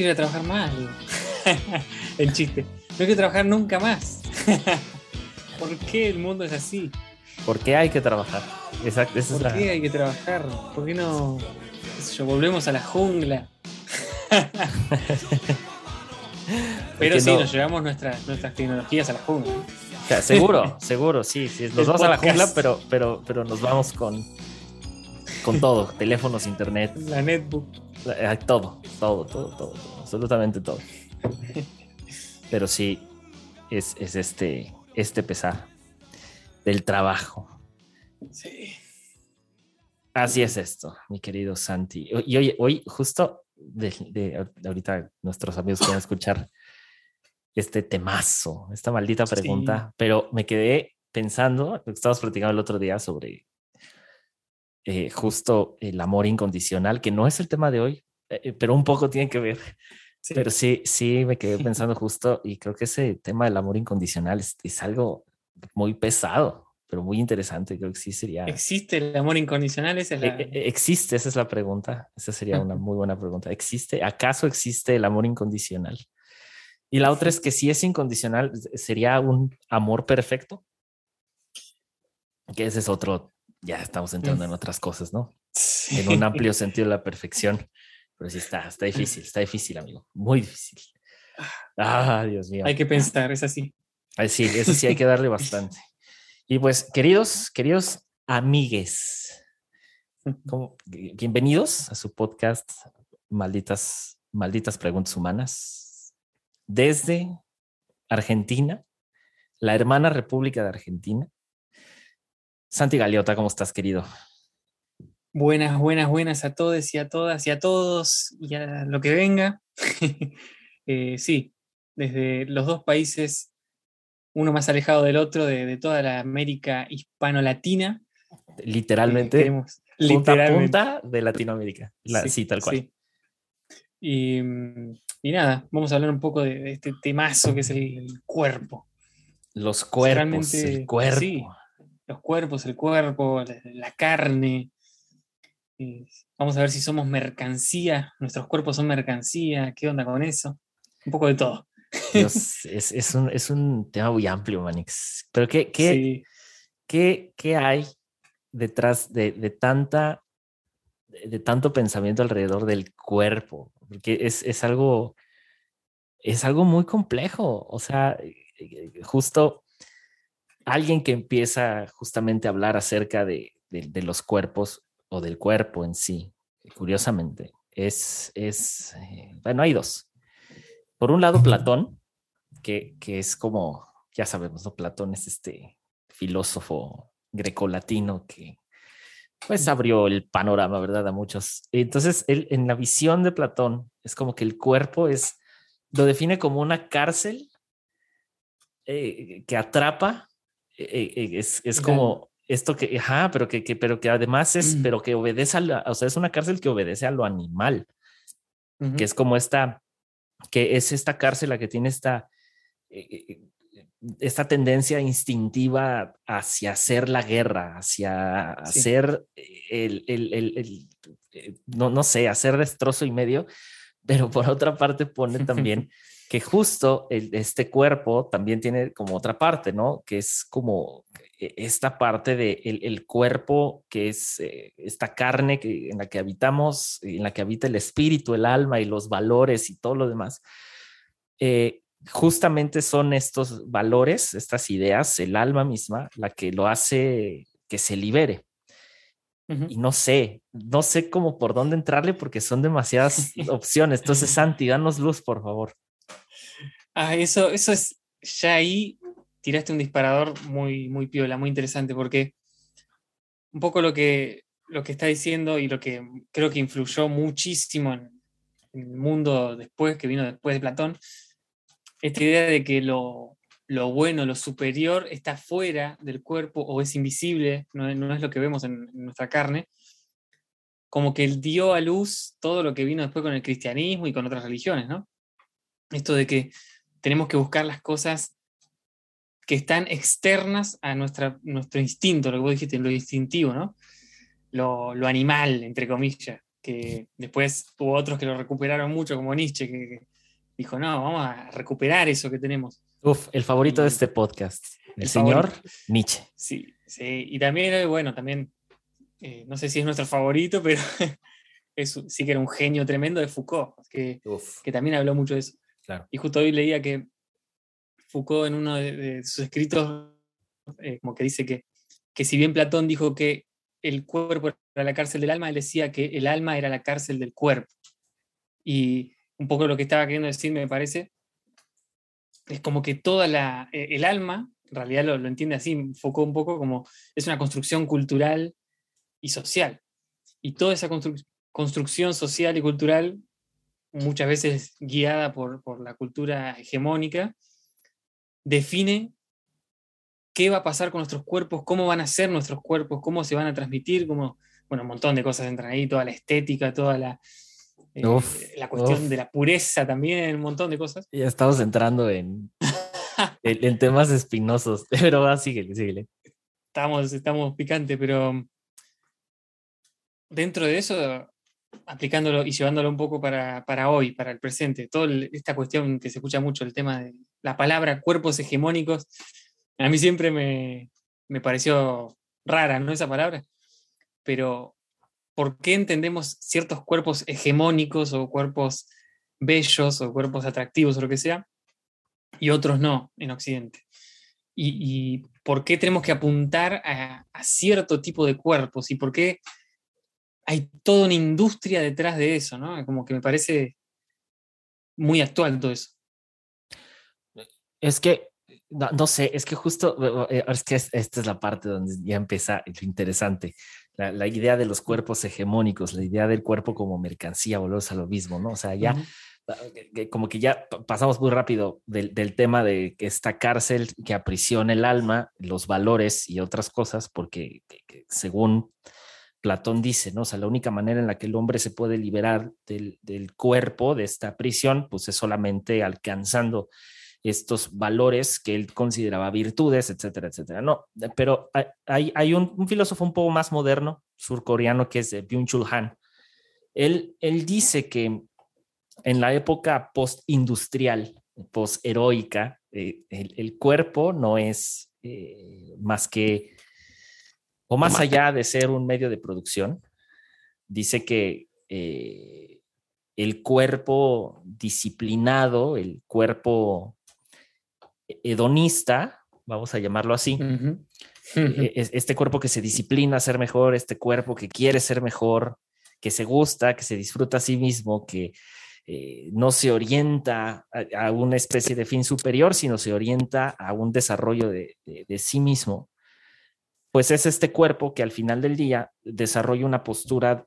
quiero ir a trabajar más. el chiste. No quiero trabajar nunca más. ¿Por qué el mundo es así? ¿Por qué hay que trabajar? Exacto, esa es ¿Por la- qué hay que trabajar? ¿Por qué no, qué sé yo, volvemos a la jungla? Pero sí, no? nos llevamos nuestras, nuestras tecnologías a la jungla. O sea, seguro, seguro, sí, sí. Nos El vamos a la jungla, pero, pero, pero nos vamos con, con todo, teléfonos, internet, La netbook. eh, todo, todo, todo, todo, todo, absolutamente todo. Pero sí, es, es este, este pesar del trabajo. Sí. Así es esto, mi querido Santi. Y oye, hoy justo de, de- ahorita nuestros amigos quieren escuchar este temazo, esta maldita Sí. pregunta, pero me quedé pensando, lo que estábamos platicando el otro día sobre eh, justo el amor incondicional, que no es el tema de hoy, eh, pero un poco tiene que ver. Sí. Pero sí, sí, me quedé pensando justo y creo que ese tema del amor incondicional es, es algo muy pesado, pero muy interesante. Creo que sí sería... ¿Existe el amor incondicional? Esa es la... Eh, eh, ¿Existe? Esa es la pregunta. Esa sería una muy buena pregunta. ¿Existe? ¿Acaso existe el amor incondicional? Y la otra es que si es incondicional, ¿sería un amor perfecto? Que ese es otro, ya estamos entrando en otras cosas, ¿no? En un amplio sentido de la perfección. Pero sí está, está difícil, está difícil, amigo. Muy difícil. Ah, Dios mío. Hay que pensar, es así. Sí, eso sí hay que darle bastante. Y pues, queridos, queridos amigues, ¿cómo- bienvenidos a su podcast Malditas, Malditas Preguntas Humanas. Desde Argentina, la hermana República de Argentina. Santi Galeota, ¿cómo estás, querido? Buenas, buenas, buenas a todos y a todas y a todos y a lo que venga. Eh, sí, desde los dos países, uno más alejado del otro, de, de toda la América hispano-latina. eh, Literalmente, queremos- punta literalmente, punta de Latinoamérica. La- sí, tal cual. sí. Y, y nada, vamos a hablar un poco de, de este temazo que es el, el cuerpo. Los cuerpos, el cuerpo. sí. Los cuerpos, el cuerpo, la, la carne. Eh, vamos a ver si somos mercancía, nuestros cuerpos son mercancía, ¿qué onda con eso? Un poco de todo. Dios, es, es un, es un tema muy amplio, Manix. Pero ¿qué, qué, Sí. ¿qué, qué hay detrás de, de tanta, de, de tanto pensamiento alrededor del cuerpo? Porque es, es algo, es algo muy complejo. O sea, eh, justo alguien que empieza justamente a hablar acerca de- de los cuerpos o del cuerpo en sí, curiosamente, es, es eh, bueno, hay dos. Por un lado, Platón, que, que es como, ya sabemos, ¿no? Platón es este filósofo grecolatino que pues abrió el panorama, ¿verdad? A muchos. Entonces, él, en la visión de Platón, es como que el cuerpo es, lo define como una cárcel eh, que atrapa, eh, es, es como esto que, ajá, pero que, que, pero que además es, Mm. pero que obedece a la, o sea, es una cárcel que obedece a lo animal que es como esta, que es esta cárcel la que tiene esta, eh, eh, esta tendencia instintiva hacia hacer la guerra, hacia Sí. hacer el, el- el- el- eh, no, no sé, hacer destrozo y medio, pero por otra parte pone también que justo este cuerpo también tiene como otra parte, ¿no? Que es como esta parte de el, el cuerpo, que es eh, esta carne que, en la que habitamos, en la que habita el espíritu, el alma y los valores y todo lo demás. Eh, justamente son estos valores, estas ideas, el alma misma, la que lo hace que se libere. Y no sé, no sé cómo por dónde entrarle porque son demasiadas opciones. Entonces, Santi, danos luz, por favor. Ah, eso, eso es, ya ahí tiraste un disparador muy, muy piola, muy interesante, porque un poco lo que, lo que está diciendo y lo que creo que influyó muchísimo en, el mundo después, que vino después de Platón, esta idea de que lo, lo bueno, lo superior está fuera del cuerpo o es invisible, no, no es lo que vemos en, en nuestra carne, como que dio a luz todo lo que vino después con el cristianismo y con otras religiones, ¿no? Esto de que tenemos que buscar las cosas que están externas a nuestra, nuestro instinto, lo que vos dijiste, lo instintivo, ¿no? Lo, lo animal, entre comillas, que después hubo otros que lo recuperaron mucho, como Nietzsche, que, dijo, no, vamos a recuperar eso que tenemos. Uf, el favorito de este podcast, el, señor Nietzsche. Sí, sí, y también, bueno, también, eh, no sé si es nuestro favorito, pero sí que era un genio tremendo de Foucault, que, que también habló mucho de eso. Y justo hoy leía que Foucault en uno de, sus escritos, eh, como que dice que, que si bien Platón dijo que el cuerpo era la cárcel del alma, él decía que el alma era la cárcel del cuerpo. Y un poco lo que estaba queriendo decir, me parece, es como que toda la, eh, el alma, en realidad lo, lo entiende así, Foucault un poco como es una construcción cultural y social. Y toda esa construcción social y cultural, muchas veces guiada por, por la cultura hegemónica, define qué va a pasar con nuestros cuerpos, cómo van a ser nuestros cuerpos, cómo se van a transmitir, cómo, bueno, un montón de cosas entran ahí, toda la estética, toda la, eh, la cuestión de la pureza también, un montón de cosas. Ya estamos entrando en, en, temas espinosos, pero va, síguele, síguele. Estamos, estamos picantes, pero dentro de eso aplicándolo y llevándolo un poco para, hoy, para el presente, toda esta cuestión que se escucha mucho, el tema de la palabra cuerpos hegemónicos, a mí siempre me, me pareció rara, ¿no? Esa palabra, pero ¿por qué entendemos ciertos cuerpos hegemónicos o cuerpos bellos o cuerpos atractivos o lo que sea, y otros no en Occidente? ¿Y, por qué tenemos que apuntar a cierto tipo de cuerpos? ¿Y por qué hay toda una industria detrás de eso, ¿no? Como que me parece muy actual todo eso. Es que, no, sé, es que justo, eh, es que esta es la parte donde ya empieza lo interesante. La, idea de los cuerpos hegemónicos, la idea del cuerpo como mercancía, volvemos a lo mismo, ¿no? O sea, ya, como que ya pasamos muy rápido del, tema de esta cárcel que aprisiona el alma, los valores y otras cosas, porque según Platón dice, ¿no? O sea, la única manera en la que el hombre se puede liberar del, cuerpo, de esta prisión, pues es solamente alcanzando estos valores que él consideraba virtudes, etcétera, etcétera. No, pero hay, hay un, filósofo un poco más moderno, surcoreano, que es Byung-Chul Han. Él, él dice que en la época post-industrial, post-heroica, eh, el, cuerpo no es eh, más que o más allá de ser un medio de producción, dice que eh, el cuerpo disciplinado, el cuerpo hedonista, vamos a llamarlo así, e, este cuerpo que se disciplina a ser mejor, este cuerpo que quiere ser mejor, que se gusta, que se disfruta a sí mismo, que eh, no se orienta a, una especie de fin superior, sino se orienta a un desarrollo de sí mismo pues es este cuerpo que al final del día desarrolla una postura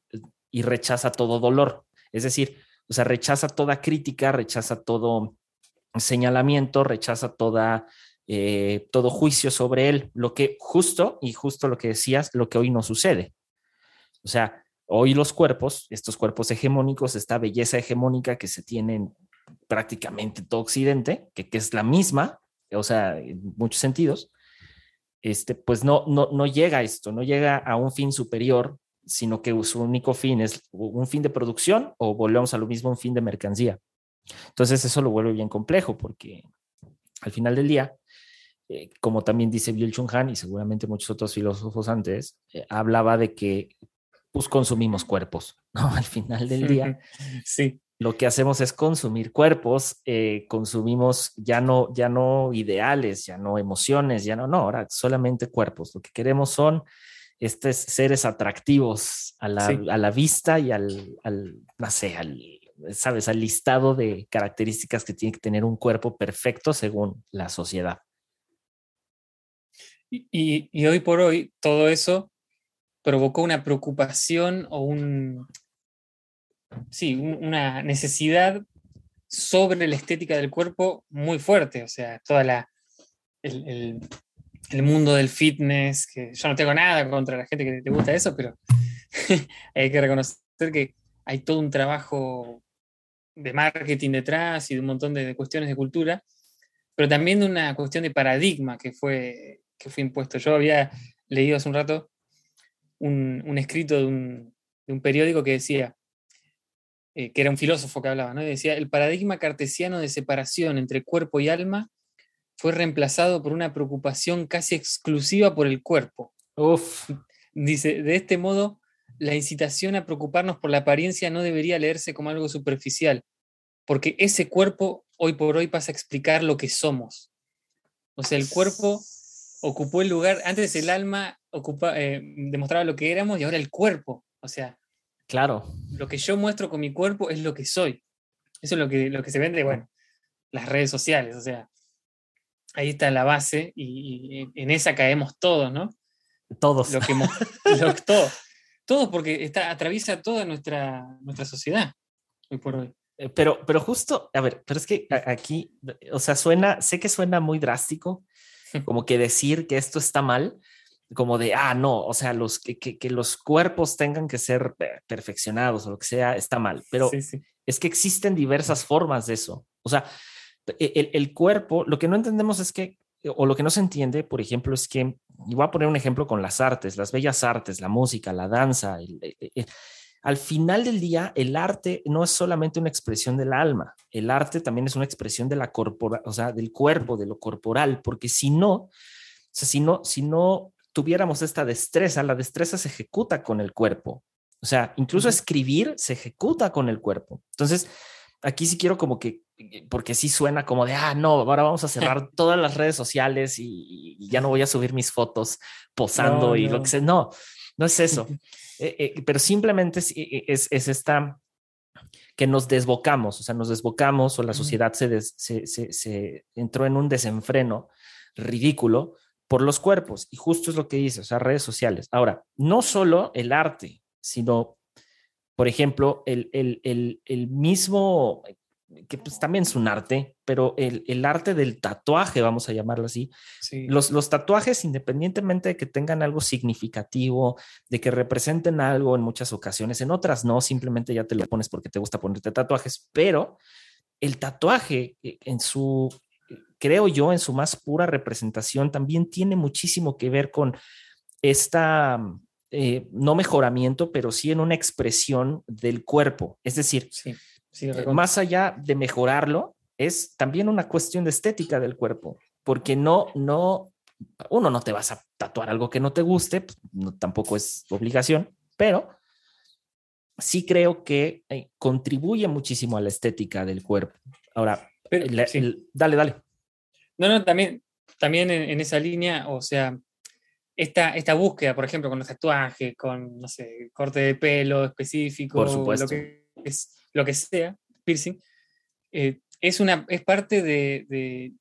y rechaza todo dolor. Es decir, o sea, rechaza toda crítica, rechaza todo señalamiento, rechaza toda, eh, todo juicio sobre él, lo que justo, y justo lo que decías, lo que hoy no sucede. O sea, hoy los cuerpos, estos cuerpos hegemónicos, esta belleza hegemónica que se tiene en prácticamente todo Occidente, que, que es la misma, o sea, en muchos sentidos, este, pues no, no, no llega a esto, no llega a un fin superior, sino que su único fin es un fin de producción o volvemos a lo mismo, un fin de mercancía. Entonces eso lo vuelve bien complejo porque al final del día, eh, como también dice Bill Chung Han y seguramente muchos otros filósofos antes, eh, hablaba de que pues consumimos cuerpos, ¿no? Al final del día. Sí lo que hacemos es consumir cuerpos, eh, consumimos ya no, ya no ideales, ya no emociones, ya no, no, ahora solamente cuerpos. Lo que queremos son estos seres atractivos a la, vista y al, no sé, al, sabes, al listado de características que tiene que tener un cuerpo perfecto según la sociedad. y hoy por hoy todo eso provocó una preocupación o un, sí, una necesidad sobre la estética del cuerpo muy fuerte, o sea, toda la, el, mundo del fitness, que yo no tengo nada contra la gente que te gusta eso, pero hay que reconocer que hay todo un trabajo de marketing detrás y de un montón de, cuestiones de cultura pero también de una cuestión de paradigma que fue, que fue impuesto. Yo había leído hace un rato un, escrito de un, periódico que decía, eh, que era un filósofo que hablaba, ¿no? decía, el paradigma cartesiano de separación entre cuerpo y alma fue reemplazado por una preocupación casi exclusiva por el cuerpo. Uf. Dice, de este modo, la incitación a preocuparnos por la apariencia no debería leerse como algo superficial, porque ese cuerpo hoy por hoy pasa a explicar lo que somos. O sea, el cuerpo ocupó el lugar, antes el alma ocupa, eh, demostraba lo que éramos y ahora el cuerpo. O sea, claro. Lo que yo muestro con mi cuerpo es lo que soy. Eso es lo que, lo que se vende, bueno, las redes sociales. O sea, ahí está la base y, en esa caemos todos, ¿no? Todos. Lo que, todos. Todos porque está, atraviesa toda nuestra, nuestra sociedad hoy por hoy. Eh, pero, pero justo, a ver, pero es que aquí, o sea, suena, sé que suena muy drástico, como que decir que esto está mal, como de, ah, no, o sea, los, que, que, los cuerpos tengan que ser perfeccionados o lo que sea, está mal, pero es que existen diversas formas de eso. O sea, e, el, el, cuerpo, lo que no entendemos es que, o lo que no se entiende, por ejemplo, es que, y voy a poner un ejemplo con las artes, las bellas artes, la música, la danza, el, al final del día, el arte no es solamente una expresión del alma, el arte también es una expresión de la corpora, o sea, del cuerpo, de lo corporal, porque si no, o sea, si no, si no tuviéramos esta destreza, la destreza se ejecuta con el cuerpo. O sea, incluso escribir se ejecuta con el cuerpo. Entonces, aquí sí quiero como que, porque sí suena como de, ah, no, ahora vamos a cerrar todas las redes sociales y, ya no voy a subir mis fotos posando y lo que sea. No, no es eso. Eh, eh, pero simplemente eh, es, es, esta que nos desbocamos, o sea, nos desbocamos o la sociedad se, se, entró en un desenfreno ridículo por los cuerpos. Y justo es lo que dice, o sea, redes sociales. Ahora, no solo el arte, sino, por ejemplo, el, el, el, el mismo que pues también es un arte, pero el, el, arte del tatuaje, vamos a llamarlo así, los, los, tatuajes, independientemente de que tengan algo significativo, de que representen algo en muchas ocasiones, en otras no, simplemente ya te lo pones porque te gusta ponerte tatuajes, pero el tatuaje eh, en su, creo yo, en su más pura representación, también tiene muchísimo que ver con esta... Eh, no mejoramiento, pero sí en una expresión del cuerpo. Es decir, sí eh, más allá de mejorarlo, es también una cuestión de estética del cuerpo, porque no, no, uno no te vas a tatuar algo que no te guste, pues, tampoco es obligación, pero sí creo que eh, contribuye muchísimo a la estética del cuerpo. Ahora, dale, dale. No, no, también, también en, esa línea, o sea, esta, esta búsqueda, por ejemplo, con los tatuajes, con, no sé, corte de pelo específico, por supuesto. lo que es lo que sea, piercing, eh, es, una, es parte de,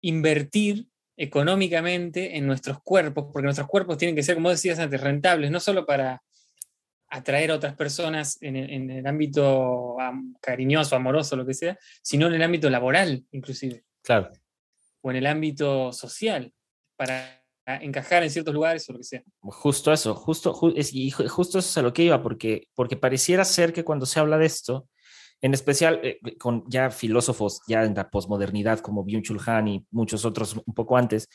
invertir económicamente en nuestros cuerpos, porque nuestros cuerpos tienen que ser, como decías antes, rentables, no solo para atraer a otras personas en el, ámbito cariñoso, amoroso, lo que sea, sino en el ámbito laboral, inclusive. Claro. O en el ámbito social, para encajar en ciertos lugares o lo que sea. Justo eso, justo, y justo eso es a lo que iba, porque, porque pareciera ser que cuando se habla de esto, en especial eh, con ya filósofos ya en la posmodernidad como Byung-Chul Han y muchos otros un poco antes,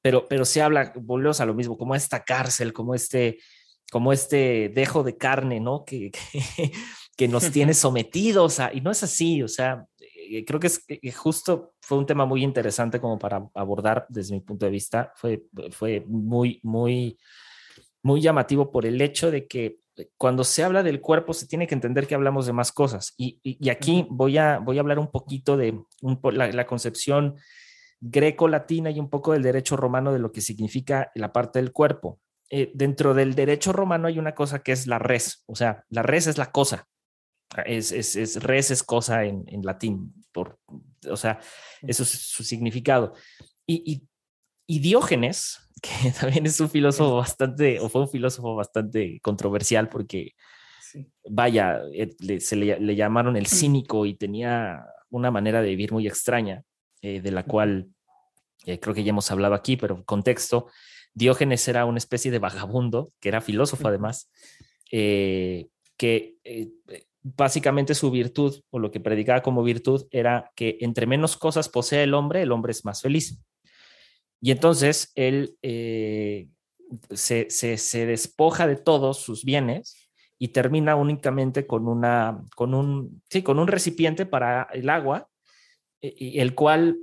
pero, pero se habla, volvemos a lo mismo, como esta cárcel, como este, como este dejo de carne, ¿no? Que, que, que nos tiene sometidos a, y no es así, o sea, creo que es justo fue un tema muy interesante como para abordar desde mi punto de vista. Fue, fue muy, muy, muy llamativo por el hecho de que cuando se habla del cuerpo se tiene que entender que hablamos de más cosas. Y, y, aquí voy a, voy a hablar un poquito de un, la, la, concepción greco-latina y un poco del derecho romano de lo que significa la parte del cuerpo. Eh, dentro del derecho romano hay una cosa que es la res, o sea, la res es la cosa, es, es, es res es cosa en, en, latín, por, o sea, eso es su significado. Y, y, y, Diógenes, que también es un filósofo bastante, o fue un filósofo bastante controversial porque, vaya, eh, se le, le, llamaron el cínico y tenía una manera de vivir muy extraña, eh, de la cual eh, creo que ya hemos hablado aquí, pero contexto, Diógenes era una especie de vagabundo, que era filósofo además, que básicamente su virtud o lo que predicaba como virtud era que entre menos cosas posee el hombre, el hombre es más feliz. Y entonces él eh, se, se, despoja de todos sus bienes y termina únicamente con, una, con, un, sí, con un recipiente para el agua, y el cual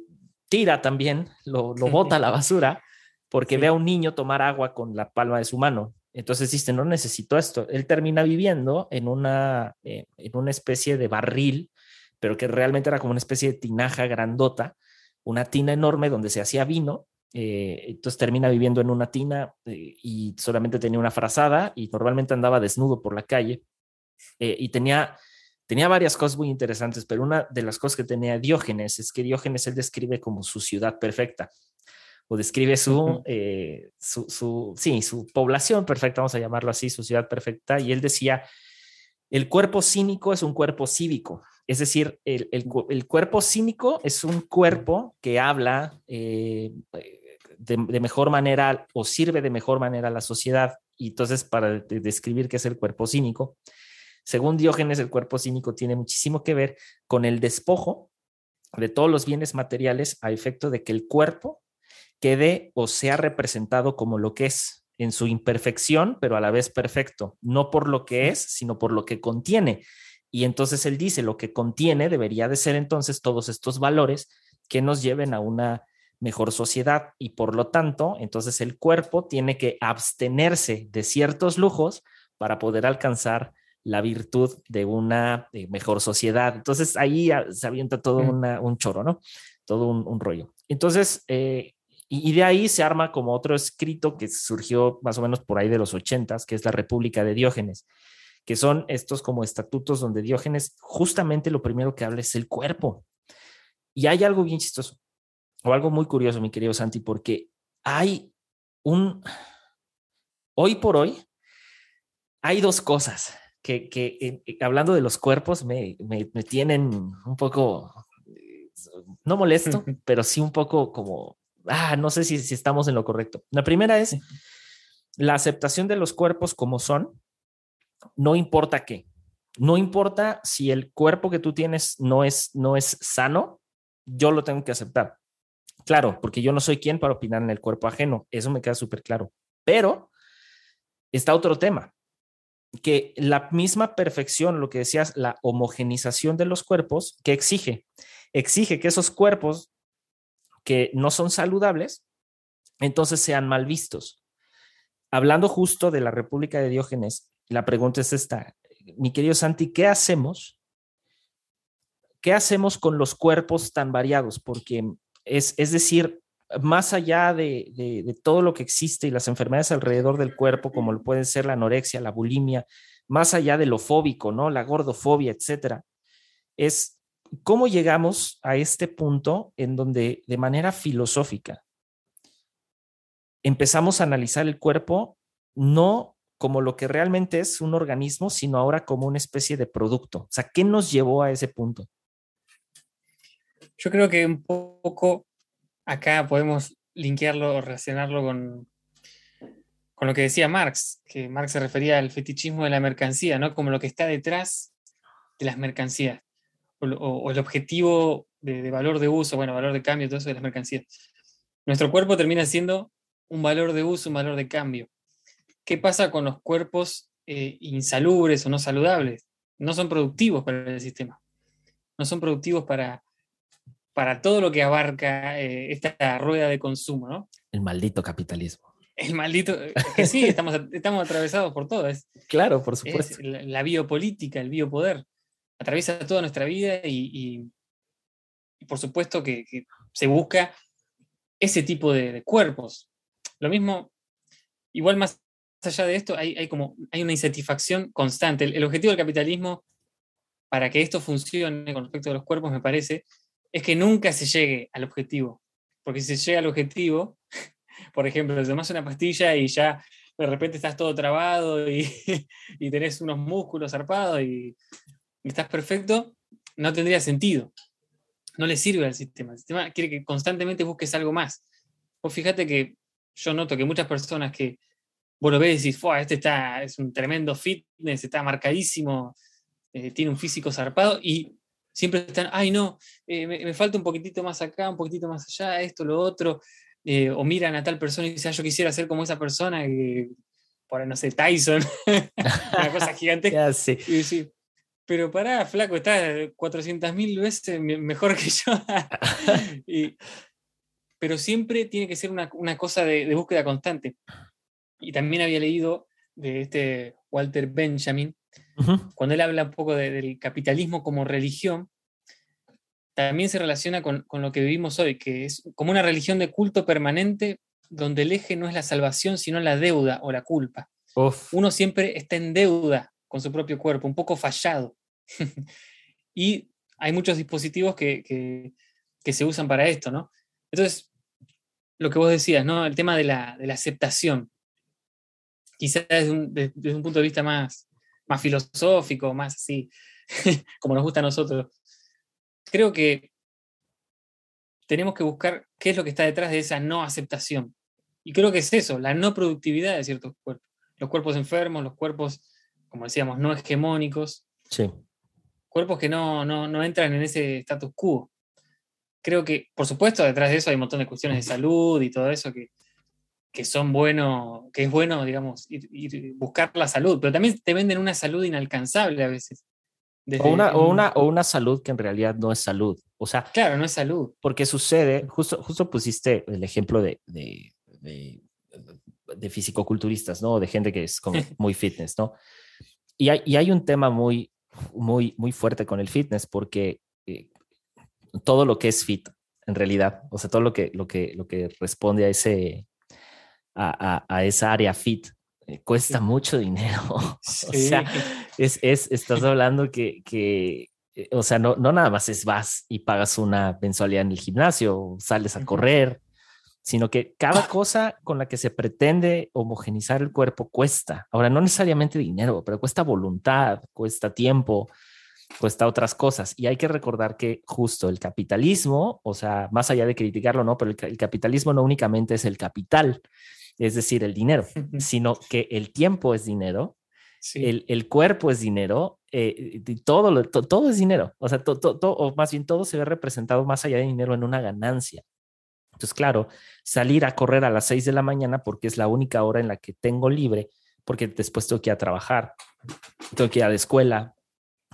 tira también, lo, lo bota a la basura, porque ve a un niño tomar agua con la palma de su mano. Entonces dice, no necesito esto. Él termina viviendo en una, eh, en una especie de barril, pero que realmente era como una especie de tinaja grandota, una tina enorme donde se hacía vino. Eh, entonces termina viviendo en una tina eh, y solamente tenía una frazada y normalmente andaba desnudo por la calle. y tenía, tenía varias cosas muy interesantes, pero una de las cosas que tenía Diógenes es que Diógenes él describe como su ciudad perfecta o describe su, eh, su, su, sí, su población perfecta, vamos a llamarlo así, su ciudad perfecta, y él decía, el cuerpo cínico es un cuerpo cívico, es decir, el, el, cuerpo cínico es un cuerpo que habla eh, de, de, mejor manera o sirve de mejor manera a la sociedad, y entonces para describir qué es el cuerpo cínico, según Diógenes, el cuerpo cínico tiene muchísimo que ver con el despojo de todos los bienes materiales a efecto de que el cuerpo quede o sea representado como lo que es en su imperfección, pero a la vez perfecto, no por lo que es, sino por lo que contiene. Y entonces él dice, lo que contiene debería de ser entonces todos estos valores que nos lleven a una mejor sociedad y por lo tanto, entonces el cuerpo tiene que abstenerse de ciertos lujos para poder alcanzar la virtud de una eh, mejor sociedad. Entonces ahí se avienta todo un choro, ¿no? Todo un, rollo. Entonces, eh, y, de ahí se arma como otro escrito que surgió más o menos por ahí de los ochentas, que es la República de Diógenes, que son estos como estatutos donde Diógenes justamente lo primero que habla es el cuerpo. Y hay algo bien chistoso, o algo muy curioso, mi querido Santi, porque hay un, hoy por hoy, hay dos cosas que, que eh, hablando de los cuerpos me, me, me tienen un poco, no molesto, pero sí un poco como ah, no sé si, estamos en lo correcto. La primera es la aceptación de los cuerpos como son, no importa qué. No importa si el cuerpo que tú tienes no es, no es sano, yo lo tengo que aceptar. Claro, porque yo no soy quien para opinar en el cuerpo ajeno, eso me queda súper claro. Pero está otro tema, que la misma perfección, lo que decías, la homogenización de los cuerpos, que exige? Exige que esos cuerpos que no son saludables, entonces sean mal vistos. Hablando justo de la República de Diógenes, la pregunta es esta, mi querido Santi, ¿qué hacemos? ¿Qué hacemos con los cuerpos tan variados? Porque es, es decir, más allá de, de, todo lo que existe y las enfermedades alrededor del cuerpo, como lo pueden ser la anorexia, la bulimia, más allá de lo fóbico, ¿no? La gordofobia, etcétera, es ¿Cómo llegamos a este punto en donde de manera filosófica empezamos a analizar el cuerpo no como lo que realmente es un organismo, sino ahora como una especie de producto? O sea, ¿qué nos llevó a ese punto? Yo creo que un poco acá podemos linkearlo o relacionarlo con, con lo que decía Marx, que Marx se refería al fetichismo de la mercancía, ¿no? Como lo que está detrás de las mercancías o, el objetivo de, valor de uso, bueno, valor de cambio, todo eso de las mercancías. Nuestro cuerpo termina siendo un valor de uso, un valor de cambio. ¿Qué pasa con los cuerpos eh, insalubres o no saludables? No son productivos para el sistema. No son productivos para, para todo lo que abarca eh, esta rueda de consumo, ¿no? El maldito capitalismo. El maldito, que sí, estamos, estamos atravesados por todo. Es, claro, por supuesto. la, biopolítica, el biopoder atraviesa toda nuestra vida y, por supuesto que, se busca ese tipo de, cuerpos. Lo mismo, igual más allá de esto, hay, como, hay una insatisfacción constante. El, objetivo del capitalismo, para que esto funcione con respecto a los cuerpos, me parece, es que nunca se llegue al objetivo. Porque si se llega al objetivo, por ejemplo, tomas una pastilla y ya de repente estás todo trabado y, y tenés unos músculos zarpados y estás perfecto, no tendría sentido. No le sirve al sistema. El sistema quiere que constantemente busques algo más. O fíjate que yo noto que muchas personas que vos lo ves y decís, este está, es un tremendo fitness, está marcadísimo, eh, tiene un físico zarpado y siempre están, ay no, eh, me, falta un poquitito más acá, un poquitito más allá, esto, lo otro, eh, o miran a tal persona y dicen, ah, yo quisiera ser como esa persona, que, por no sé, Tyson, una cosa gigante. sí. Pero pará, flaco, está 400 mil veces mejor que yo. pero siempre tiene que ser una, cosa de, búsqueda constante. Y también había leído de este Walter Benjamin, cuando él habla un poco del capitalismo como religión, también se relaciona con, lo que vivimos hoy, que es como una religión de culto permanente donde el eje no es la salvación, sino la deuda o la culpa. Uno siempre está en deuda con su propio cuerpo, un poco fallado. y hay muchos dispositivos que, se usan para esto, ¿no? Entonces, lo que vos decías, ¿no? El tema de la, aceptación. Quizás desde un, desde un punto de vista más, más filosófico, más así, como nos gusta a nosotros. Creo que tenemos que buscar qué es lo que está detrás de esa no aceptación. Y creo que es eso, la no productividad de ciertos cuerpos. Los cuerpos enfermos, los cuerpos, como decíamos, no hegemónicos. Sí. Cuerpos que no, no, no entran en ese status quo. Creo que, por supuesto, detrás de eso hay un montón de cuestiones de salud y todo eso que, que son buenos, que es bueno, digamos, ir, buscar la salud, pero también te venden una salud inalcanzable a veces. o, una, o, una, o una salud que en realidad no es salud. O sea, claro, no es salud. Porque sucede, justo, justo pusiste el ejemplo de, de, de, de fisicoculturistas, ¿no? De gente que es como muy fitness, ¿no? Y hay, y hay un tema muy, muy, muy fuerte con el fitness porque eh, todo lo que es fit, en realidad, o sea, todo lo que, lo que, lo que responde a ese, a, esa área fit, eh, cuesta mucho dinero. o sea, es, es, estás hablando que, que eh, o sea, no, no nada más es vas y pagas una mensualidad en el gimnasio, sales a correr, sino que cada cosa con la que se pretende homogenizar el cuerpo cuesta. Ahora, no necesariamente dinero, pero cuesta voluntad, cuesta tiempo, cuesta otras cosas. Y hay que recordar que justo el capitalismo, o sea, más allá de criticarlo, no, pero el capitalismo no únicamente es el capital, es decir, el dinero, sino que el tiempo es dinero, el, el, cuerpo es dinero, eh, todo, todo es dinero, o sea, todo, o más bien todo se ve representado más allá de dinero en una ganancia. Entonces, claro, salir a correr a las 6 de la mañana porque es la única hora en la que tengo libre, porque después tengo que ir a trabajar, tengo que ir a la escuela,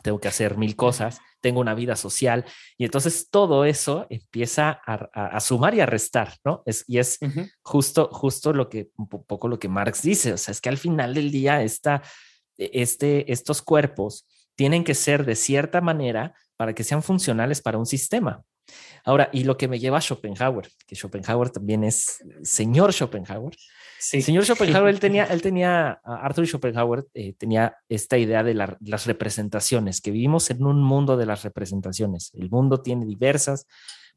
tengo que hacer mil cosas tengo una vida social. Y entonces todo eso empieza a, sumar y a restar, ¿no? Es, y es justo, justo lo que, un poco lo que Marx dice, o sea, es que al final del día esta, este, estos cuerpos tienen que ser de cierta manera para que sean funcionales para un sistema. Ahora, y lo que me lleva a Schopenhauer, que Schopenhauer también es señor Schopenhauer, Sí. señor Schopenhauer, él tenía, él tenía, Arthur Schopenhauer eh, tenía esta idea de las representaciones, que vivimos en un mundo de las representaciones. El mundo tiene diversas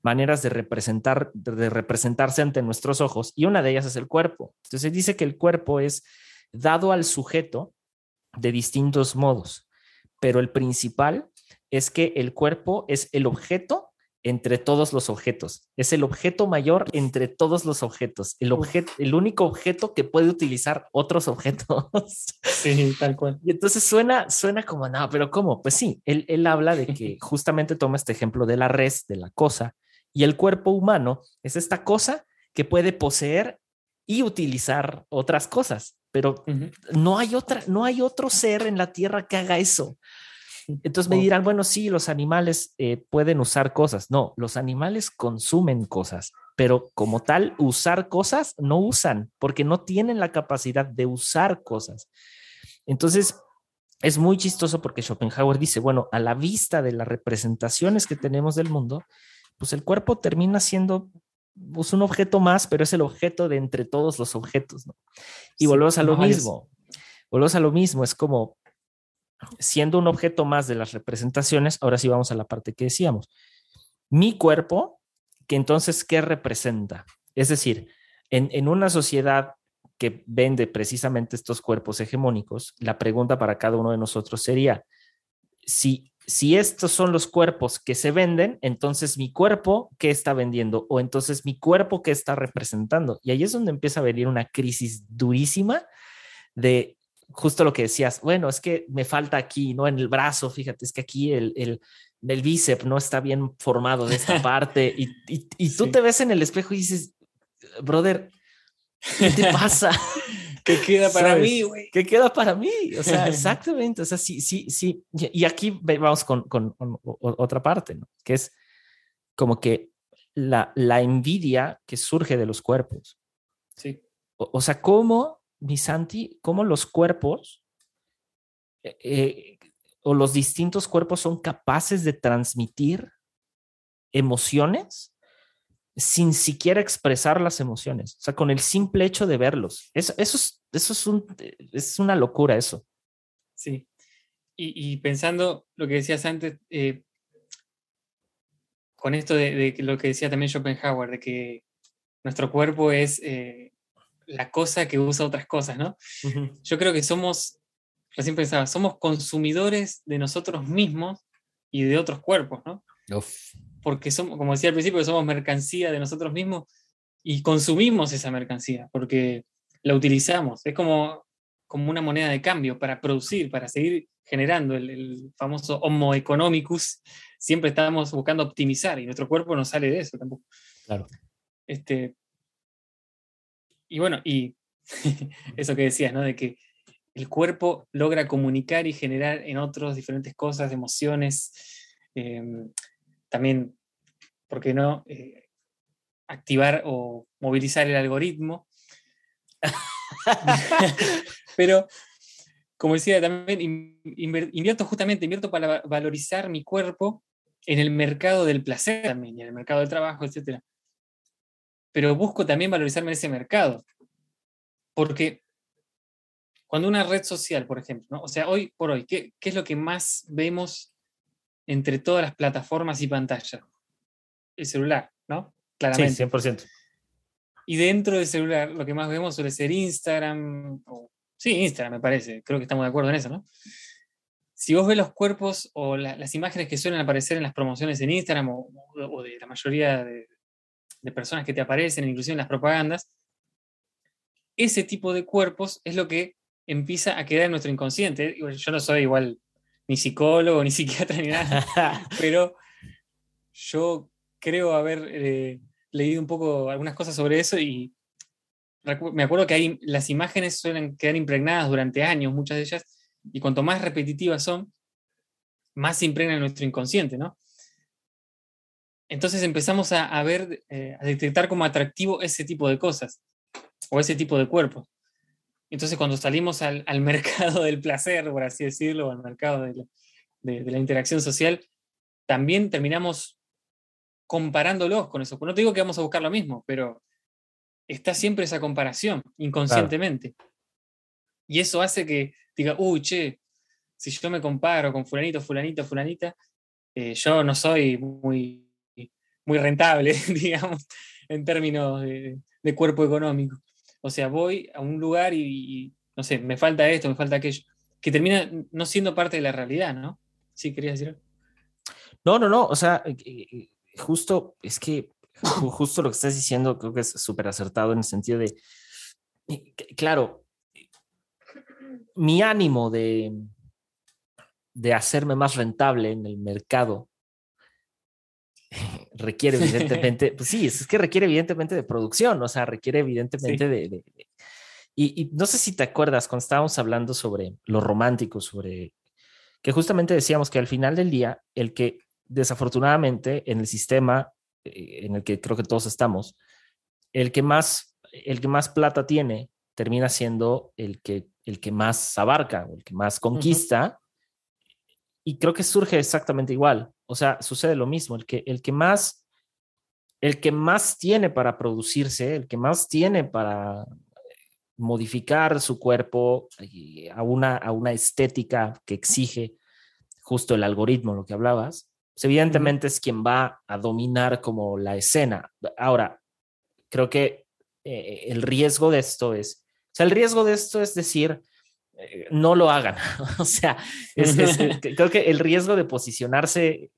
maneras de representar, de representarse ante nuestros ojos y una de ellas es el cuerpo. Entonces dice que el cuerpo es dado al sujeto de distintos modos, pero el principal es que el cuerpo es el objeto entre todos los objetos. Es el objeto mayor entre todos los objetos. El, objeto, el único objeto que puede utilizar otros objetos. Sí, tal cual. Y entonces suena, suena como, no, pero ¿cómo? Pues sí, él, él habla de que justamente toma este ejemplo de la res, de la cosa, y el cuerpo humano es esta cosa que puede poseer y utilizar otras cosas, pero no hay otra, no hay otro ser en la tierra que haga eso. Entonces me dirán, bueno, sí, los animales eh, pueden usar cosas. No, los animales consumen cosas, pero como tal, usar cosas no usan porque no tienen la capacidad de usar cosas. Entonces, es muy chistoso porque Schopenhauer dice, bueno, a la vista de las representaciones que tenemos del mundo, pues el cuerpo termina siendo pues, un objeto más, pero es el objeto de entre todos los objetos, ¿no? Y volvemos a lo mismo. Volvemos a lo mismo, es como siendo un objeto más de las representaciones, ahora sí vamos a la parte que decíamos. Mi cuerpo, que entonces, ¿qué representa? Es decir, en, una sociedad que vende precisamente estos cuerpos hegemónicos, la pregunta para cada uno de nosotros sería, si, si estos son los cuerpos que se venden, entonces mi cuerpo, ¿qué está vendiendo? O entonces mi cuerpo, ¿qué está representando? Y ahí es donde empieza a venir una crisis durísima de justo lo que decías, bueno, es que me falta aquí, ¿no? En el brazo, fíjate, es que aquí el, el, el bíceps no está bien formado de esta parte y, y, y tú te ves en el espejo y dices, brother, ¿qué te pasa? ¿Qué queda para mí, güey? ¿Qué queda para mí? O sea, exactamente. O sea, sí, sí, sí. Y aquí vamos con, con, con otra parte, ¿no? Que es como que la, la, envidia que surge de los cuerpos. Sí. O, o sea, cómo, mi Santi, cómo los cuerpos eh, eh, o los distintos cuerpos son capaces de transmitir emociones sin siquiera expresar las emociones, o sea, con el simple hecho de verlos. Eso, eso, es, eso es, un, es una locura, eso. Sí. Y, pensando lo que decías antes, eh, con esto de, lo que decía también Schopenhauer, de que nuestro cuerpo es la cosa que usa otras cosas, ¿no? Uh -huh. Yo creo que somos, recién pensaba, somos consumidores de nosotros mismos y de otros cuerpos, ¿no? Uf porque somos, como decía al principio, somos mercancía de nosotros mismos y consumimos esa mercancía porque la utilizamos. Es como, como una moneda de cambio para producir, para seguir generando el, el famoso homo economicus. Siempre estamos buscando optimizar y nuestro cuerpo no sale de eso tampoco. Claro. Este, y bueno, y eso que decías, ¿no? De que el cuerpo logra comunicar y generar en otros diferentes cosas, emociones. Eh, también, ¿por qué no? Eh, activar o movilizar el algoritmo. Pero, como decía, también invierto justamente, invierto para valorizar mi cuerpo en el mercado del placer también, en el mercado del trabajo, etc. Pero busco también valorizarme en ese mercado. Porque cuando una red social, por ejemplo, ¿no? o sea, hoy por hoy, ¿qué, ¿qué es lo que más vemos entre todas las plataformas y pantallas. El celular, ¿no? Claramente. Sí, 100%. Y dentro del celular, lo que más vemos suele ser Instagram. O, sí, Instagram, me parece. Creo que estamos de acuerdo en eso, ¿no? Si vos ves los cuerpos o la, las imágenes que suelen aparecer en las promociones en Instagram o, o de la mayoría de, de, personas que te aparecen, inclusive en las propagandas, ese tipo de cuerpos es lo que empieza a quedar en nuestro inconsciente. Yo no soy igual ni psicólogo, ni psiquiatra, ni nada, pero yo creo haber eh, leído un poco algunas cosas sobre eso y me acuerdo que hay, las imágenes suelen quedar impregnadas durante años, muchas de ellas, y cuanto más repetitivas son, más se impregna en nuestro inconsciente, ¿no? Entonces empezamos a, a ver, eh, a detectar como atractivo ese tipo de cosas, o ese tipo de cuerpos. Entonces, cuando salimos al, al, mercado del placer, por así decirlo, o al mercado de la, de, de la, interacción social, también terminamos comparándolos con eso. No te digo que vamos a buscar lo mismo, pero está siempre esa comparación inconscientemente. Claro. Y eso hace que diga, uy, che, si yo me comparo con fulanito, fulanito, fulanita, eh, yo no soy muy, muy rentable, digamos, en términos de, de cuerpo económico. O sea, voy a un lugar y, y, no sé, me falta esto, me falta aquello, que termina no siendo parte de la realidad, ¿no? Sí, querías decir. No, no, no, o sea, justo es que justo lo que estás diciendo creo que es súper acertado en el sentido de, claro, mi ánimo de, de hacerme más rentable en el mercado requiere evidentemente, pues sí, es que requiere evidentemente de producción, o sea, requiere evidentemente sí. de, de, de y, y, no sé si te acuerdas cuando estábamos hablando sobre lo romántico, sobre que justamente decíamos que al final del día, el que desafortunadamente en el sistema eh, en el que creo que todos estamos, el que más, el que más plata tiene termina siendo el que, el que más abarca, el que más conquista. Uh -huh. Y creo que surge exactamente igual. O sea, sucede lo mismo. El que, el que más el que más tiene para producirse, el que más tiene para modificar su cuerpo a una, a una estética que exige justo el algoritmo, lo que hablabas, pues evidentemente uh -huh. es quien va a dominar como la escena. Ahora, creo que eh, el riesgo de esto es, o sea, el riesgo de esto es decir, eh, no lo hagan. o sea, es, es, creo que el riesgo de posicionarse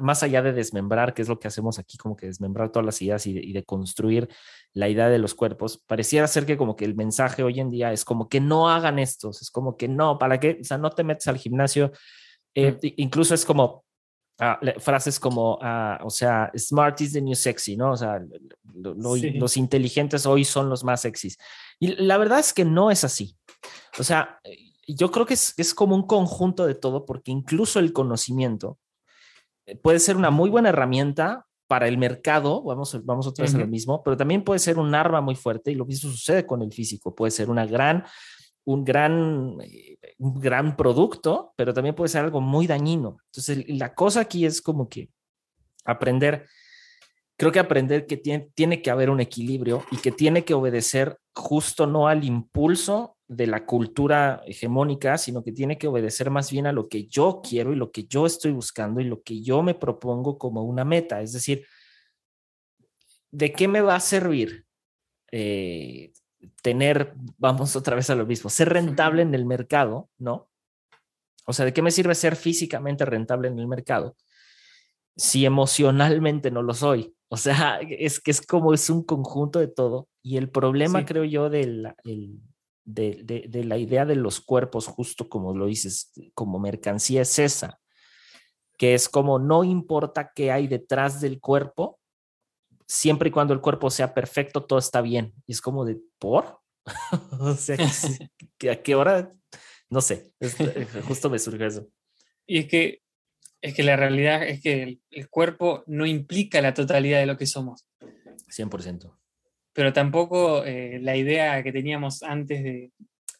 más allá de desmembrar, que es lo que hacemos aquí, como que desmembrar todas las ideas y de, y de, construir la idea de los cuerpos, pareciera ser que como que el mensaje hoy en día es como que no hagan estos, es como que no, ¿para qué? O sea, no te metes al gimnasio. Eh, incluso es como, Ah, frases como, ah, o sea, smart is the new sexy, ¿no? O sea, los inteligentes hoy son los más sexys. Y la verdad es que no es así. O sea, yo creo que es, es como un conjunto de todo, porque incluso el conocimiento eh, puede ser una muy buena herramienta para el mercado, vamos, vamos otra vez a lo mismo, pero también puede ser un arma muy fuerte y lo mismo sucede con el físico, puede ser una gran un gran, eh, un gran producto, pero también puede ser algo muy dañino. Entonces, la cosa aquí es como que aprender, creo que aprender que tiene, tiene que haber un equilibrio y que tiene que obedecer justo no al impulso de la cultura hegemónica, sino que tiene que obedecer más bien a lo que yo quiero y lo que yo estoy buscando y lo que yo me propongo como una meta. Es decir, ¿de qué me va a servir eh, tener, vamos otra vez a lo mismo, ser rentable en el mercado, ¿no? O sea, ¿de qué me sirve ser físicamente rentable en el mercado si emocionalmente no lo soy? O sea, es que es como es un conjunto de todo. Y el problema, creo yo, de la, el, de, de, de la idea de los cuerpos, justo como lo dices, como mercancía es esa, que es como no importa qué hay detrás del cuerpo, siempre y cuando el cuerpo sea perfecto, todo está bien. Y es como de, ¿por? o sea, ¿a qué hora? No sé, justo me surge eso. Y es que, es que la realidad es que el, cuerpo no implica la totalidad de lo que somos. 100%. Pero tampoco eh, la idea que teníamos antes de,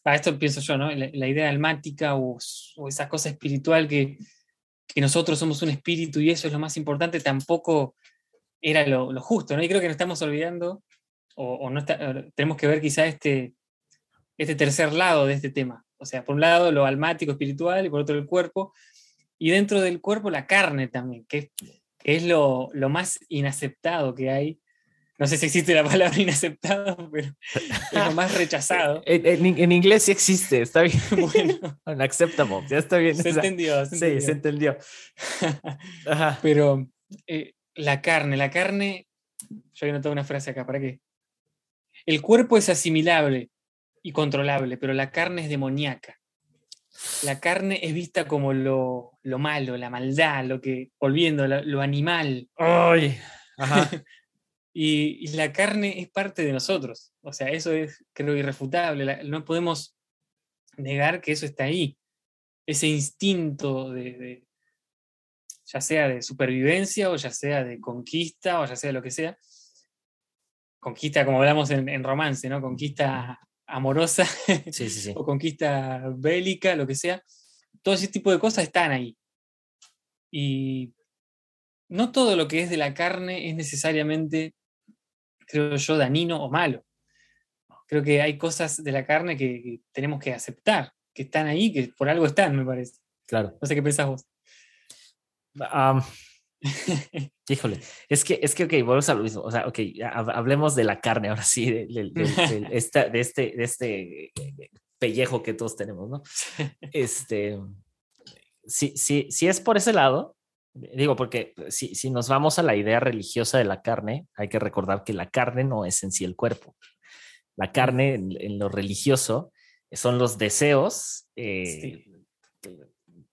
para esto pienso yo, ¿no? La, idea almática o, esa cosa espiritual que, que nosotros somos un espíritu y eso es lo más importante, tampoco era lo, justo, ¿no? Y creo que nos estamos olvidando, o, no tenemos que ver quizá este, este tercer lado de este tema. O sea, por un lado lo almático, espiritual, y por otro el cuerpo, y dentro del cuerpo la carne también, que, es lo, más inaceptado que hay. No sé si existe la palabra inaceptado, pero es lo más rechazado. en, inglés sí existe, está bien. Bueno, unacceptable, ya está bien. Se entendió, Sí, se entendió. Pero eh, la carne, la carne, yo he notado una frase acá, ¿para qué? El cuerpo es asimilable y controlable, pero la carne es demoníaca. La carne es vista como lo, malo, la maldad, lo que, volviendo, lo, animal. ¡Ay! Y, la carne es parte de nosotros. O sea, eso es, creo, irrefutable. no podemos negar que eso está ahí. Ese instinto de, ya sea de supervivencia o ya sea de conquista o ya sea lo que sea. Conquista, como hablamos en, romance, ¿no? Conquista amorosa o conquista bélica, lo que sea. Todo ese tipo de cosas están ahí. Y no todo lo que es de la carne es necesariamente, creo yo, dañino o malo. Creo que hay cosas de la carne que, que tenemos que aceptar, que están ahí, que por algo están, me parece. Claro. No sé qué pensás vos. híjole, es que, es que, ok, volvemos a lo mismo. O sea, ok, hablemos de la carne ahora sí, de, este, de este pellejo que todos tenemos, ¿no? Este, si, si, si es por ese lado, digo, porque si, si nos vamos a la idea religiosa de la carne, hay que recordar que la carne no es en sí el cuerpo. La carne en, lo religioso son los deseos. Eh,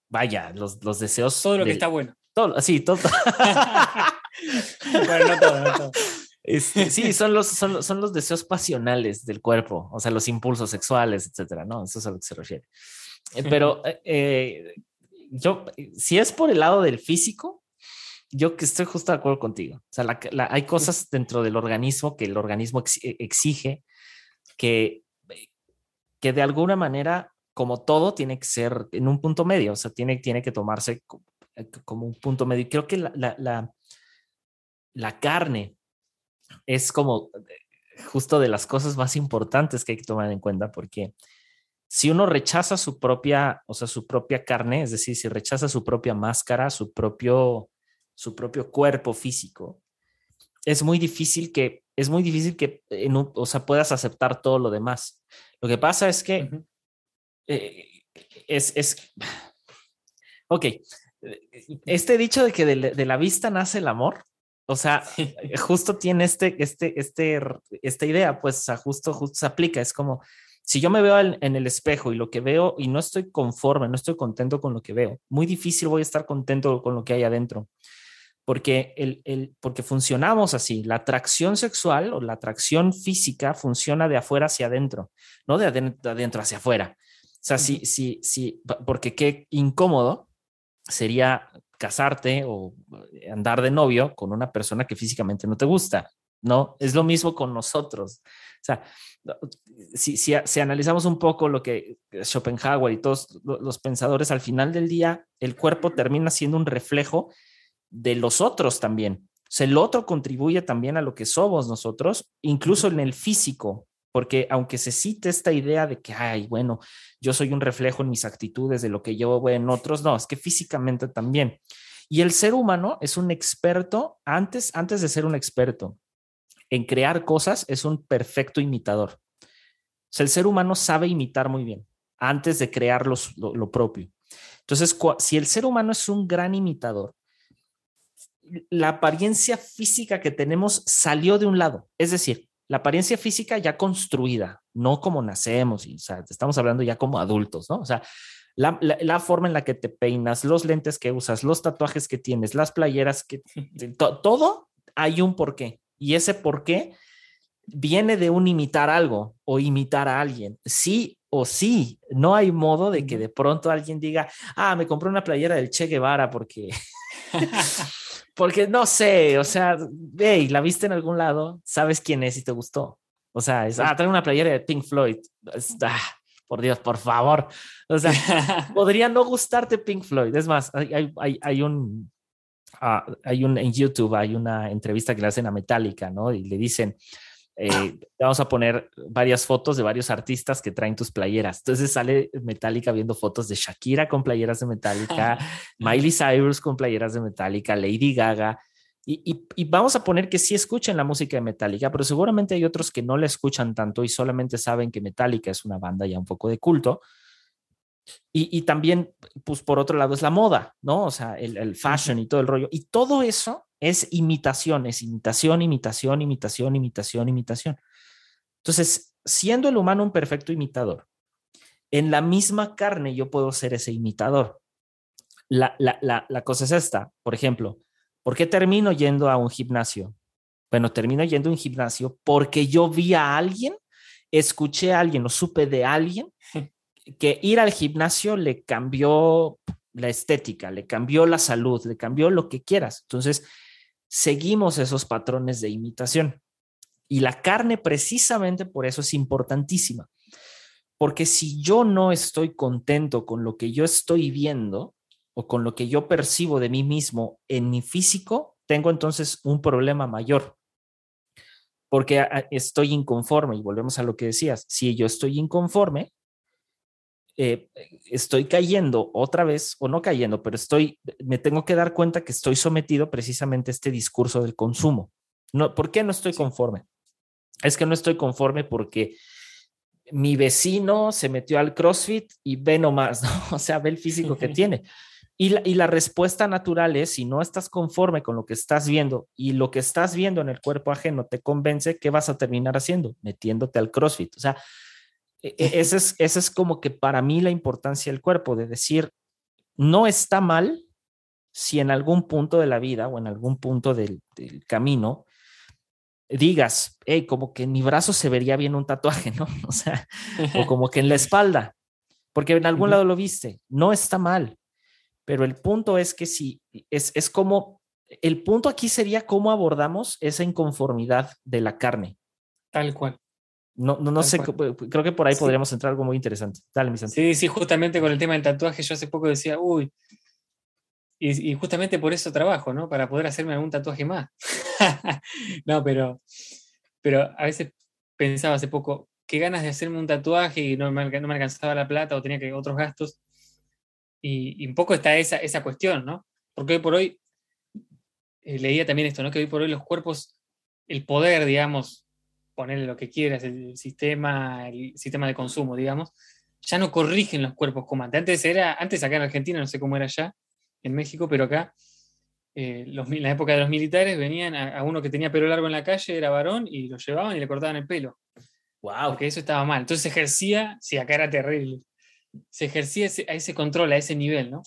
vaya, los, los deseos. Todo lo que está bueno. Todo, sí, todo. bueno, no todo, no todo. Este, sí, son los, son, son, los deseos pasionales del cuerpo, o sea, los impulsos sexuales, etcétera, ¿no? Eso es a lo que se refiere. Eh, pero eh, eh, yo, si es por el lado del físico, yo que estoy justo de acuerdo contigo. O sea, hay cosas dentro del organismo que el organismo exige que, que de alguna manera como todo, tiene que ser en un punto medio, o sea, tiene, tiene que tomarse eh, como un punto medio. creo que la, la, la, carne es como eh, justo de las cosas más importantes que hay que tomar en cuenta, porque si uno rechaza su propia, o sea, su propia carne, es decir, si rechaza su propia máscara, su propio, su propio cuerpo físico, es muy difícil que, es muy difícil que, en o sea, puedas aceptar todo lo demás. Lo que pasa es que eh, es, es, ok, este dicho de que de, la vista nace el amor, o sea, justo tiene este, este, este, esta idea, pues justo, justo se aplica. Es como, si yo me veo en, el espejo y lo que veo y no estoy conforme, no estoy contento con lo que veo, muy difícil voy a estar contento con lo que hay adentro. Porque, el, porque funcionamos así. La atracción sexual o la atracción física funciona de afuera hacia adentro, no de adentro, hacia afuera. O sea, sí, sí, sí, porque qué incómodo sería casarte o andar de novio con una persona que físicamente no te gusta. No, es lo mismo con nosotros. O sea, si, si, analizamos un poco lo que Schopenhauer y todos los pensadores, al final del día, el cuerpo termina siendo un reflejo de los otros también. O el otro contribuye también a lo que somos nosotros, incluso en el físico, porque aunque se cite esta idea de que, ay, bueno, yo soy un reflejo en mis actitudes de lo que yo veo en otros, no, es que físicamente también. Y el ser humano es un experto, antes, antes de ser un experto en crear cosas, es un perfecto imitador. O sea, el ser humano sabe imitar muy bien antes de crear lo, lo propio. Entonces, si el ser humano es un gran imitador, la apariencia física que tenemos salió de un lado. Es decir, la apariencia física ya construida, no como nacemos, y, o sea, estamos hablando ya como adultos, ¿no? O sea, la, forma en la que te peinas, los lentes que usas, los tatuajes que tienes, las playeras que... todo hay un porqué. Y ese porqué viene de un imitar algo o imitar a alguien. Sí o sí, no hay modo de que de pronto alguien diga, ah, me compré una playera del Che Guevara porque... porque no sé, o sea, hey, la viste en algún lado, sabes quién es y te gustó. O sea, es, ah, trae una playera de Pink Floyd. Ah, por Dios, por favor. O sea, podría no gustarte Pink Floyd. Es más, hay, hay, hay un, uh, hay un, en YouTube hay una entrevista que le hacen a Metallica, ¿no? Y le dicen, eh, vamos a poner varias fotos de varios artistas que traen tus playeras. Entonces sale Metallica viendo fotos de Shakira con playeras de Metallica, Miley Cyrus con playeras de Metallica, Lady Gaga. Y, vamos a poner que sí escuchen la música de Metallica, pero seguramente hay otros que no la escuchan tanto y solamente saben que Metallica es una banda ya un poco de culto. Y, también, pues por otro lado, es la moda, ¿no? O sea, el, el fashion y todo el rollo. Y todo eso es imitación, es imitación, imitación, imitación, imitación, imitación. Entonces, siendo el humano un perfecto imitador, en la misma carne yo puedo ser ese imitador. La, cosa es esta, por ejemplo, ¿por qué termino yendo a un gimnasio? Bueno, termino yendo a un gimnasio porque yo vi a alguien, escuché a alguien o supe de alguien que ir al gimnasio le cambió la estética, le cambió la salud, le cambió lo que quieras. Entonces, seguimos esos patrones de imitación. Y la carne precisamente por eso es importantísima. Porque si yo no estoy contento con lo que yo estoy viendo o con lo que yo percibo de mí mismo en mi físico, tengo entonces un problema mayor. Porque ah, estoy inconforme y volvemos a lo que decías. Si yo estoy inconforme, eh, estoy cayendo otra vez, o no cayendo, pero estoy, me tengo que dar cuenta que estoy sometido precisamente a este discurso del consumo. No, ¿Por qué no estoy conforme? Es que no estoy conforme porque mi vecino se metió al CrossFit y ve nomás, ¿no? O sea, ve el físico que tiene. Y la, y la, respuesta natural es, si no estás conforme con lo que estás viendo y lo que estás viendo en el cuerpo ajeno te convence, ¿qué vas a terminar haciendo? Metiéndote al CrossFit. O sea, esa es, ese es como que para mí la importancia del cuerpo, de decir, no está mal si en algún punto de la vida o en algún punto del, camino digas, hey, como que en mi brazo se vería bien un tatuaje, ¿no? O sea, o como que en la espalda, porque en algún lado lo viste, no está mal, pero el punto es que si es, es como, el punto aquí sería cómo abordamos esa inconformidad de la carne. Tal cual. No, no, no sé, creo que por ahí podríamos entrar algo muy interesante. Dale, mi Sí, sí, justamente con el tema del tatuaje, yo hace poco decía, uy, y, justamente por eso trabajo, ¿no? Para poder hacerme algún tatuaje más. no, pero, pero a veces pensaba hace poco, qué ganas de hacerme un tatuaje y no me, no me alcanzaba la plata o tenía que otros gastos. Y, un poco está esa, esa cuestión, ¿no? Porque hoy por hoy, eh, leía también esto, ¿no? Que hoy por hoy los cuerpos, el poder, digamos, ponerle lo que quieras, el sistema, el sistema de consumo, digamos, ya no corrigen los cuerpos como antes. Era, antes acá en Argentina, no sé cómo era ya, en México, pero acá, eh, en la época de los militares, venían a, uno que tenía pelo largo en la calle, era varón, y lo llevaban y le cortaban el pelo. Wow. Porque eso estaba mal. Entonces se ejercía, sí, acá era terrible, se ejercía a ese control, a ese nivel, ¿no?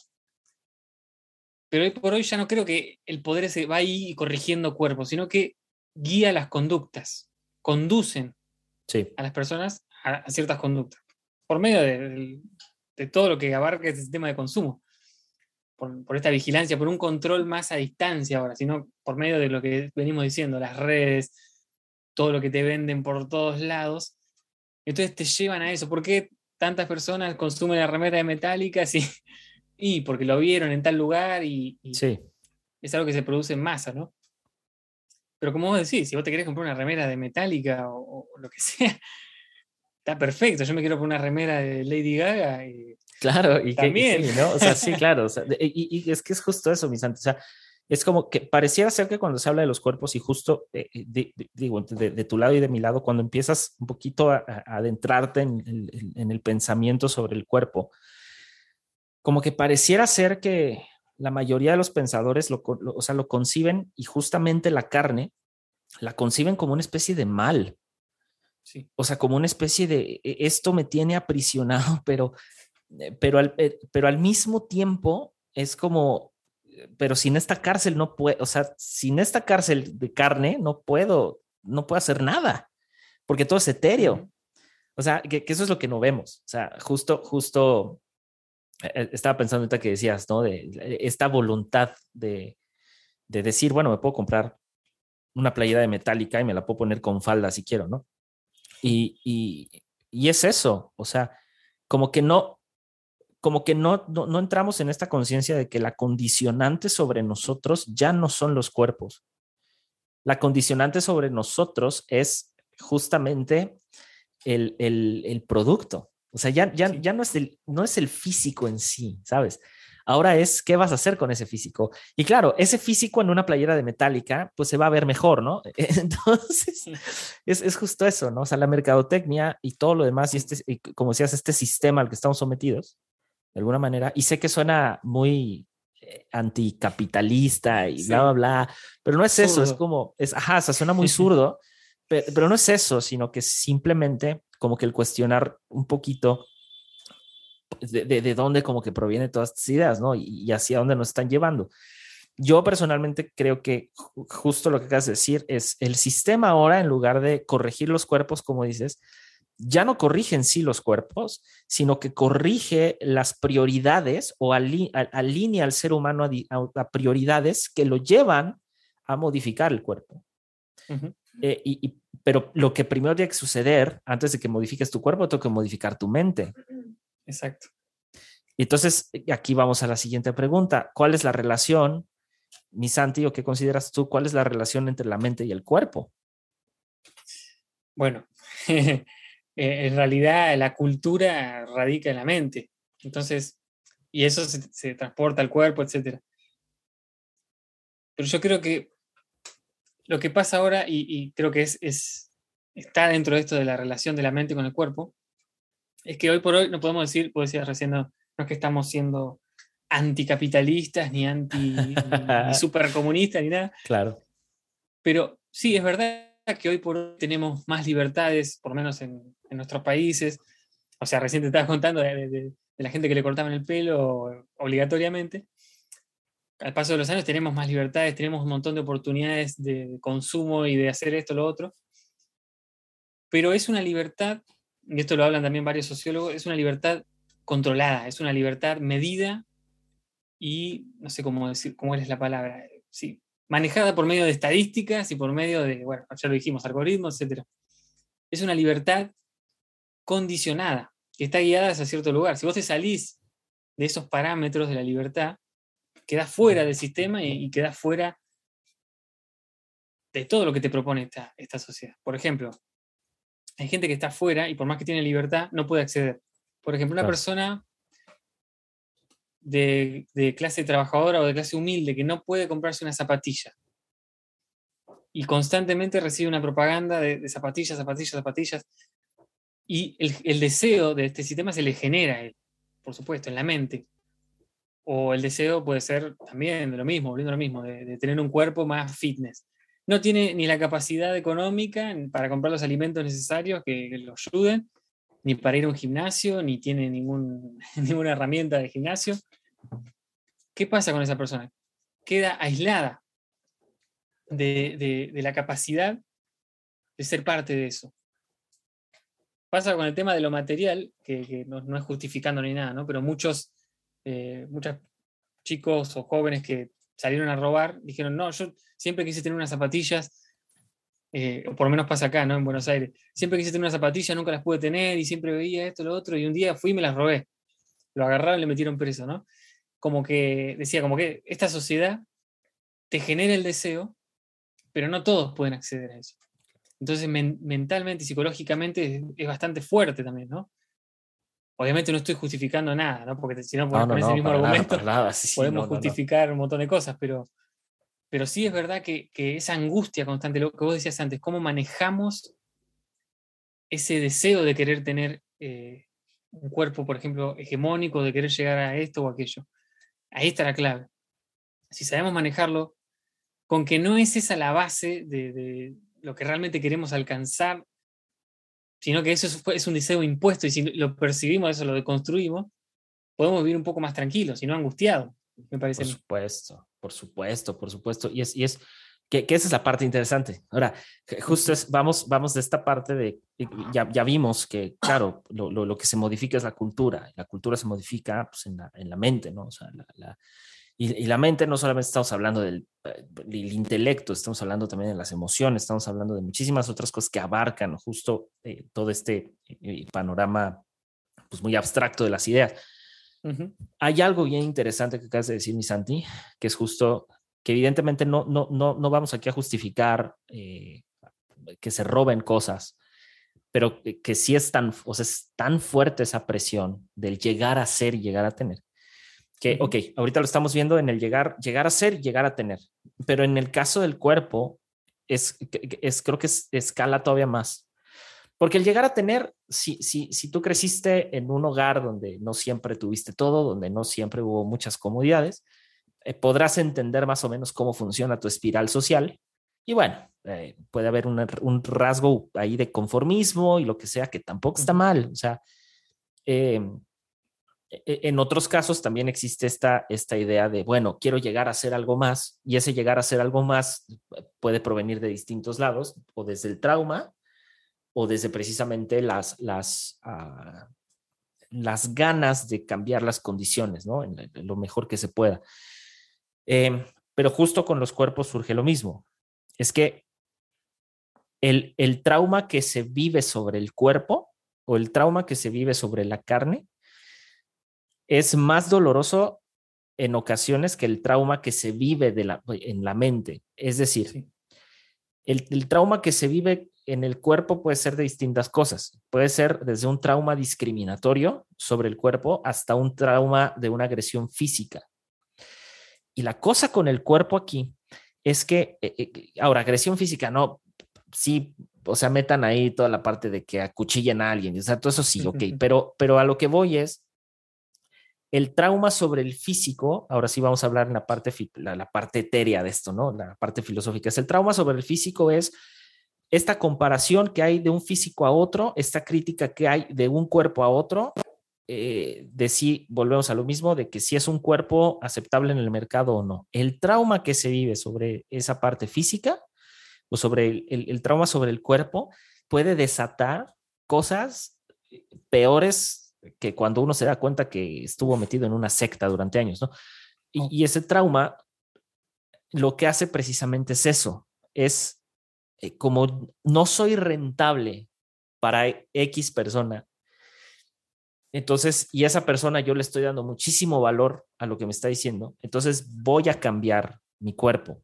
Pero hoy por hoy ya no creo que el poder se va ahí corrigiendo cuerpos, sino que guía las conductas, conducen a las personas a, ciertas conductas, por medio de, todo lo que abarca este sistema de consumo, por, esta vigilancia, por un control más a distancia ahora, sino por medio de lo que venimos diciendo, las redes, todo lo que te venden por todos lados. Entonces te llevan a eso. ¿Por qué tantas personas consumen la remera de Metallica si, y porque lo vieron en tal lugar y, es algo que se produce en masa, ¿no? Pero como vos decís, si vos te querés comprar una remera de Metallica o, lo que sea, está perfecto. Yo me quiero poner una remera de Lady Gaga. Y claro, y también. sí, ¿no? O sea, sí, claro. y, es que es justo eso, mis santos. O sea, es como que pareciera ser que cuando se habla de los cuerpos y justo, eh, eh, digo, de, tu lado y de mi lado, cuando empiezas un poquito a, adentrarte en, en, el pensamiento sobre el cuerpo, como que pareciera ser que la mayoría de los pensadores lo, o sea, lo conciben y justamente la carne la conciben como una especie de mal. Sí. O sea, como una especie de e, esto me tiene aprisionado, pero, eh, pero, al, eh, pero al mismo tiempo es como, pero sin esta cárcel no puedo, o sea, sin esta cárcel de carne no puedo, no puedo hacer nada, porque todo es etéreo. O sea, que, que, eso es lo que no vemos. O sea, justo, justo eh, eh, estaba pensando ahorita que decías, ¿no? De esta voluntad de, decir, bueno, me puedo comprar una playera de metálica y me la puedo poner con falda si quiero, ¿no? Y, es eso, o sea, como que no, como que no, no, entramos en esta conciencia de que la condicionante sobre nosotros ya no son los cuerpos. La condicionante sobre nosotros es justamente el, el producto. O sea, ya, ya, ya no, es el, no es el físico en sí, ¿sabes? Ahora es qué vas a hacer con ese físico. Y claro, ese físico en una playera de metálica, pues se va a ver mejor, ¿no? Entonces, es, es justo eso, ¿no? O sea, la mercadotecnia y todo lo demás, y este, como decías, este sistema al que estamos sometidos, de alguna manera, y sé que suena muy eh, anticapitalista y bla, bla, bla, pero no es eso, es como, es, ajá, o sea, suena muy zurdo, pero, no es eso, sino que simplemente como que el cuestionar un poquito de, de, dónde como que provienen todas estas ideas, ¿no? Y, hacia dónde nos están llevando. Yo personalmente creo que justo lo que acabas de decir es el sistema ahora, en lugar de corregir los cuerpos, como dices, ya no corrige en sí los cuerpos, sino que corrige las prioridades o alinea al ser humano a, prioridades que lo llevan a modificar el cuerpo. Eh, y, pero lo que primero tiene que suceder antes de que modifiques tu cuerpo, tengo que modificar tu mente. Exacto. Y entonces, aquí vamos a la siguiente pregunta. ¿Cuál es la relación, mi Santi, o qué consideras tú, cuál es la relación entre la mente y el cuerpo? Bueno, eh, en realidad la cultura radica en la mente. Entonces, y eso se, se transporta al cuerpo, etc. Pero yo creo que lo que pasa ahora, y, creo que es, está dentro de esto de la relación de la mente con el cuerpo, es que hoy por hoy no podemos decir, como decías recién, no, es que estamos siendo anticapitalistas, ni anti ni, supercomunistas, ni nada. Claro. Pero sí, es verdad que hoy por hoy tenemos más libertades, por lo menos en, nuestros países. O sea, recién te estabas contando de, la gente que le cortaban el pelo obligatoriamente al paso de los años tenemos más libertades, tenemos un montón de oportunidades de consumo y de hacer esto, lo otro. Pero es una libertad, y esto lo hablan también varios sociólogos, es una libertad controlada, es una libertad medida y no sé cómo decir, cómo es la palabra, sí, manejada por medio de estadísticas y por medio de, bueno, ya lo dijimos, algoritmos, etc. Es una libertad condicionada, que está guiada hacia cierto lugar. Si vos te salís de esos parámetros de la libertad, quedas fuera del sistema y, y quedas fuera de todo lo que te propone esta, esta sociedad. Por ejemplo, hay gente que está fuera y por más que tiene libertad, no puede acceder. Por ejemplo, una persona de, clase trabajadora o de clase humilde que no puede comprarse una zapatilla y constantemente recibe una propaganda de, zapatillas, zapatillas, zapatillas, y el, el, deseo de este sistema se le genera a él, por supuesto, en la mente O el deseo puede ser también de lo mismo, volviendo lo mismo, de, tener un cuerpo más fitness. No tiene ni la capacidad económica para comprar los alimentos necesarios que, que lo ayuden, ni para ir a un gimnasio, ni tiene ningún, ninguna herramienta de gimnasio. ¿Qué pasa con esa persona? Queda aislada de, la capacidad de ser parte de eso. Pasa con el tema de lo material, que, no, es justificando ni nada, ¿no? pero muchos, eh, muchos chicos o jóvenes que salieron a robar dijeron, no, yo siempre quise tener unas zapatillas eh, o por lo menos pasa acá, ¿no? En Buenos Aires. Siempre quise tener una zapatilla, nunca las pude tener y siempre veía esto, lo otro, y un día fui y me las robé. Lo agarraron y le metieron preso, ¿no? Como que decía, como que esta sociedad te genera el deseo, pero no todos pueden acceder a eso. Entonces, mentalmente y psicológicamente es, bastante fuerte también, ¿no? Obviamente no estoy justificando nada, ¿no? Porque si no, con ese mismo argumento podemos justificar un montón de cosas, pero pero sí es verdad que, esa angustia constante, lo que vos decías antes, cómo manejamos ese deseo de querer tener eh, un cuerpo, por ejemplo, hegemónico, de querer llegar a esto o aquello. Ahí está la clave. Si sabemos manejarlo, con que no es esa la base de, lo que realmente queremos alcanzar, sino que eso es, un deseo impuesto y si lo percibimos, eso lo deconstruimos, podemos vivir un poco más tranquilos y no angustiados, me parece. Por supuesto. Por supuesto, por supuesto. Y es, y es que, esa es la parte interesante. Ahora, justo es, vamos, vamos de esta parte de, ya, ya vimos que, claro, lo, lo, que se modifica es la cultura. La cultura se modifica pues, en, la, en, la, mente, ¿no? O sea, la, y, la mente no solamente estamos hablando del, del, intelecto, estamos hablando también de las emociones, estamos hablando de muchísimas otras cosas que abarcan justo eh, todo este eh, panorama pues muy abstracto de las ideas. Hay algo bien interesante que acabas de decir, mi Santi, que es justo que evidentemente no, no, no, no vamos aquí a justificar eh, que se roben cosas, pero que, sí es tan, o sea, es tan fuerte esa presión del llegar a ser y llegar a tener. Que, ok, ahorita lo estamos viendo en el llegar, llegar a ser llegar a tener, pero en el caso del cuerpo, es, es creo que es, escala todavía más. Porque el llegar a tener, si, si, si tú creciste en un hogar donde no siempre tuviste todo, donde no siempre hubo muchas comodidades, eh, podrás entender más o menos cómo funciona tu espiral social. Y bueno, eh, puede haber un rasgo ahí de conformismo y lo que sea, que tampoco está mal. O sea, em, e, e, en otros casos también existe esta, esta idea de, bueno, quiero llegar a ser algo más y ese llegar a ser algo más puede provenir de distintos lados o desde el trauma o desde precisamente las, las, ah, las ganas de cambiar las condiciones, ¿no? En, lo mejor que se pueda. Em, pero justo con los cuerpos surge lo mismo. Es que el, el trauma que se vive sobre el cuerpo o el trauma que se vive sobre la carne es más doloroso en ocasiones que el trauma que se vive de la, en la mente. Es decir, el, el, trauma que se vive en el cuerpo puede ser de distintas cosas. Puede ser desde un trauma discriminatorio sobre el cuerpo hasta un trauma de una agresión física. Y la cosa con el cuerpo aquí es que, eh, eh, ahora, agresión física, no, sí, o sea, metan ahí toda la parte de que acuchillen a alguien, o sea, todo eso sí, ok, pero, pero a lo que voy es, el trauma sobre el físico, ahora sí vamos a hablar en la parte, la, la parte etérea de esto, ¿no? La parte filosófica, es el trauma sobre el físico es esta comparación que hay de un físico a otro, esta crítica que hay de un cuerpo a otro, eh, de si volvemos a lo mismo, de que si es un cuerpo aceptable en el mercado o no. El trauma que se vive sobre esa parte física o sobre el, trauma sobre el cuerpo puede desatar cosas peores que cuando uno se da cuenta que estuvo metido en una secta durante años, ¿no? y ese trauma lo que hace precisamente es eso, es eh, como no soy rentable para X persona, entonces, y esa persona yo le estoy dando muchísimo valor a lo que me está diciendo, entonces voy a cambiar mi cuerpo.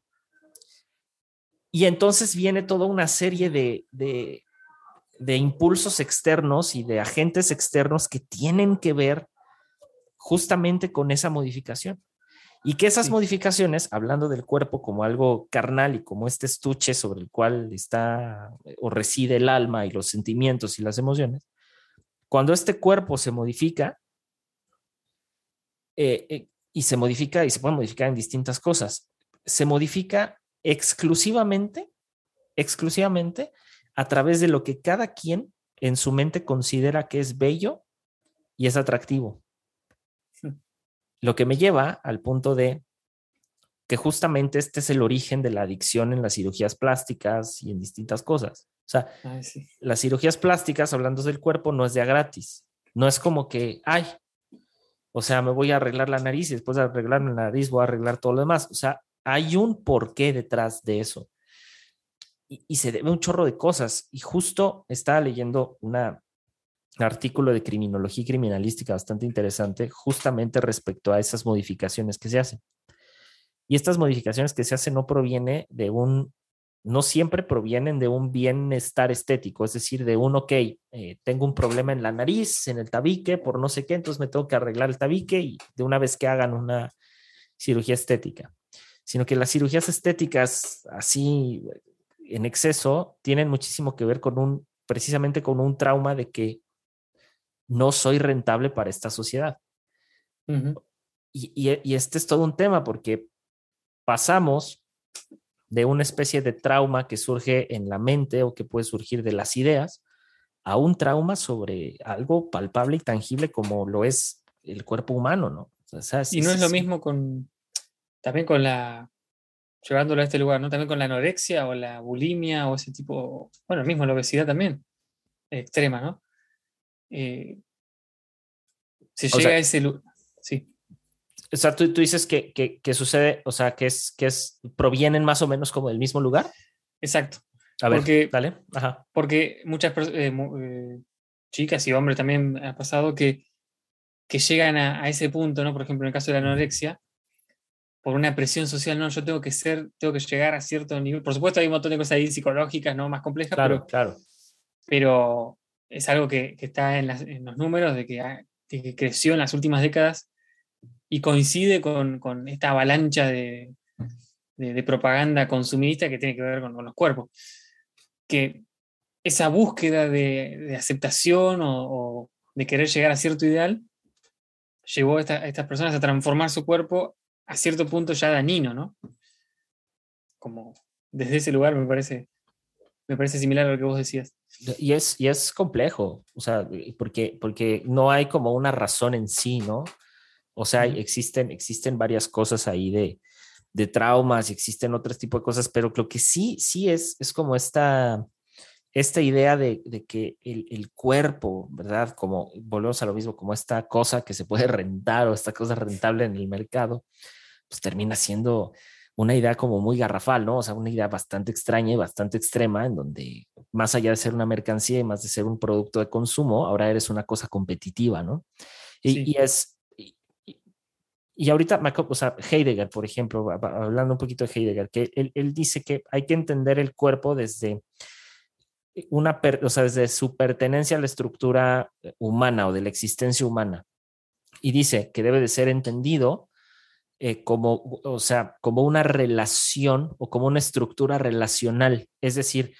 Y entonces viene toda una serie de, de, de impulsos externos y de agentes externos que tienen que ver justamente con esa modificación. Y que esas modificaciones, hablando del cuerpo como algo carnal y como este estuche sobre el cual está o reside el alma y los sentimientos y las emociones, cuando este cuerpo se modifica, eh, eh, y se modifica y se puede modificar en distintas cosas. Se modifica exclusivamente, exclusivamente a través de lo que cada quien en su mente considera que es bello y es atractivo. Lo que me lleva al punto de que justamente este es el origen de la adicción en las cirugías plásticas y en distintas cosas. O sea, las cirugías plásticas, hablando del cuerpo, no es de a gratis. No es como que, ay, o sea, me voy a arreglar la nariz y después de arreglar la nariz voy a arreglar todo lo demás. O sea, hay un porqué detrás de eso. Y, se debe un chorro de cosas. Y justo estaba leyendo un artículo de criminología y criminalística bastante interesante, justamente respecto a esas modificaciones que se hacen. Y estas modificaciones que se hacen no proviene de un, no siempre provienen de un bienestar estético, es decir, de un, ok, eh, tengo un problema en la nariz, en el tabique, por no sé qué, entonces me tengo que arreglar el tabique y de una vez que hagan una cirugía estética, sino que las cirugías estéticas así en exceso tienen muchísimo que ver con un, precisamente con un trauma de que no soy rentable para esta sociedad. y, y, este es todo un tema porque pasamos de una especie de trauma que surge en la mente o que puede surgir de las ideas a un trauma sobre algo palpable y tangible como lo es el cuerpo humano, ¿no? y no es lo mismo con, también con la, llevándolo a este lugar, ¿no? También con la anorexia o la bulimia o ese tipo, bueno, mismo la obesidad también, extrema, ¿no? Eh, se llega a ese lugar, sí. O sea, tú, tú dices que, que, sucede, o sea, que es, que es, provienen más o menos como del mismo lugar. Exacto. A ver, porque, dale. Ajá. Porque muchas eh, eh, chicas y hombres también ha pasado que, que llegan a, a, ese punto, ¿no? Por ejemplo, en el caso de la anorexia, por una presión social, no, yo tengo que ser, tengo que llegar a cierto nivel. Por supuesto, hay un montón de cosas ahí psicológicas, ¿no? Más complejas, claro, pero, claro. pero es algo que, que está en, las, en, los números de que, ah, de que creció en las últimas décadas y coincide con, con esta avalancha de, de, propaganda consumista que tiene que ver con, los cuerpos. Que esa búsqueda de, aceptación o, de querer llegar a cierto ideal llevó a, estas personas a transformar su cuerpo a cierto punto ya dañino, ¿no? Como desde ese lugar me parece, me parece similar a lo que vos decías. Y es, y es complejo, o sea, porque, porque no hay como una razón en sí, ¿no? O sea, existen, existen varias cosas ahí de, de traumas y existen otros tipos de cosas, pero lo que sí, sí es, es como esta, esta idea de, de que el, el, cuerpo, ¿verdad? Como volvemos a lo mismo, como esta cosa que se puede rentar o esta cosa rentable en el mercado, pues termina siendo una idea como muy garrafal, ¿no? O sea, una idea bastante extraña y bastante extrema, en donde más allá de ser una mercancía y más de ser un producto de consumo, ahora eres una cosa competitiva, ¿no? Y, sí. y es, y ahorita, o sea, Heidegger, por ejemplo, hablando un poquito de Heidegger, que él, él dice que hay que entender el cuerpo desde una, o sea, desde su pertenencia a la estructura humana o de la existencia humana. Y dice que debe de ser entendido eh, como, o sea, como una relación o como una estructura relacional. Es decir,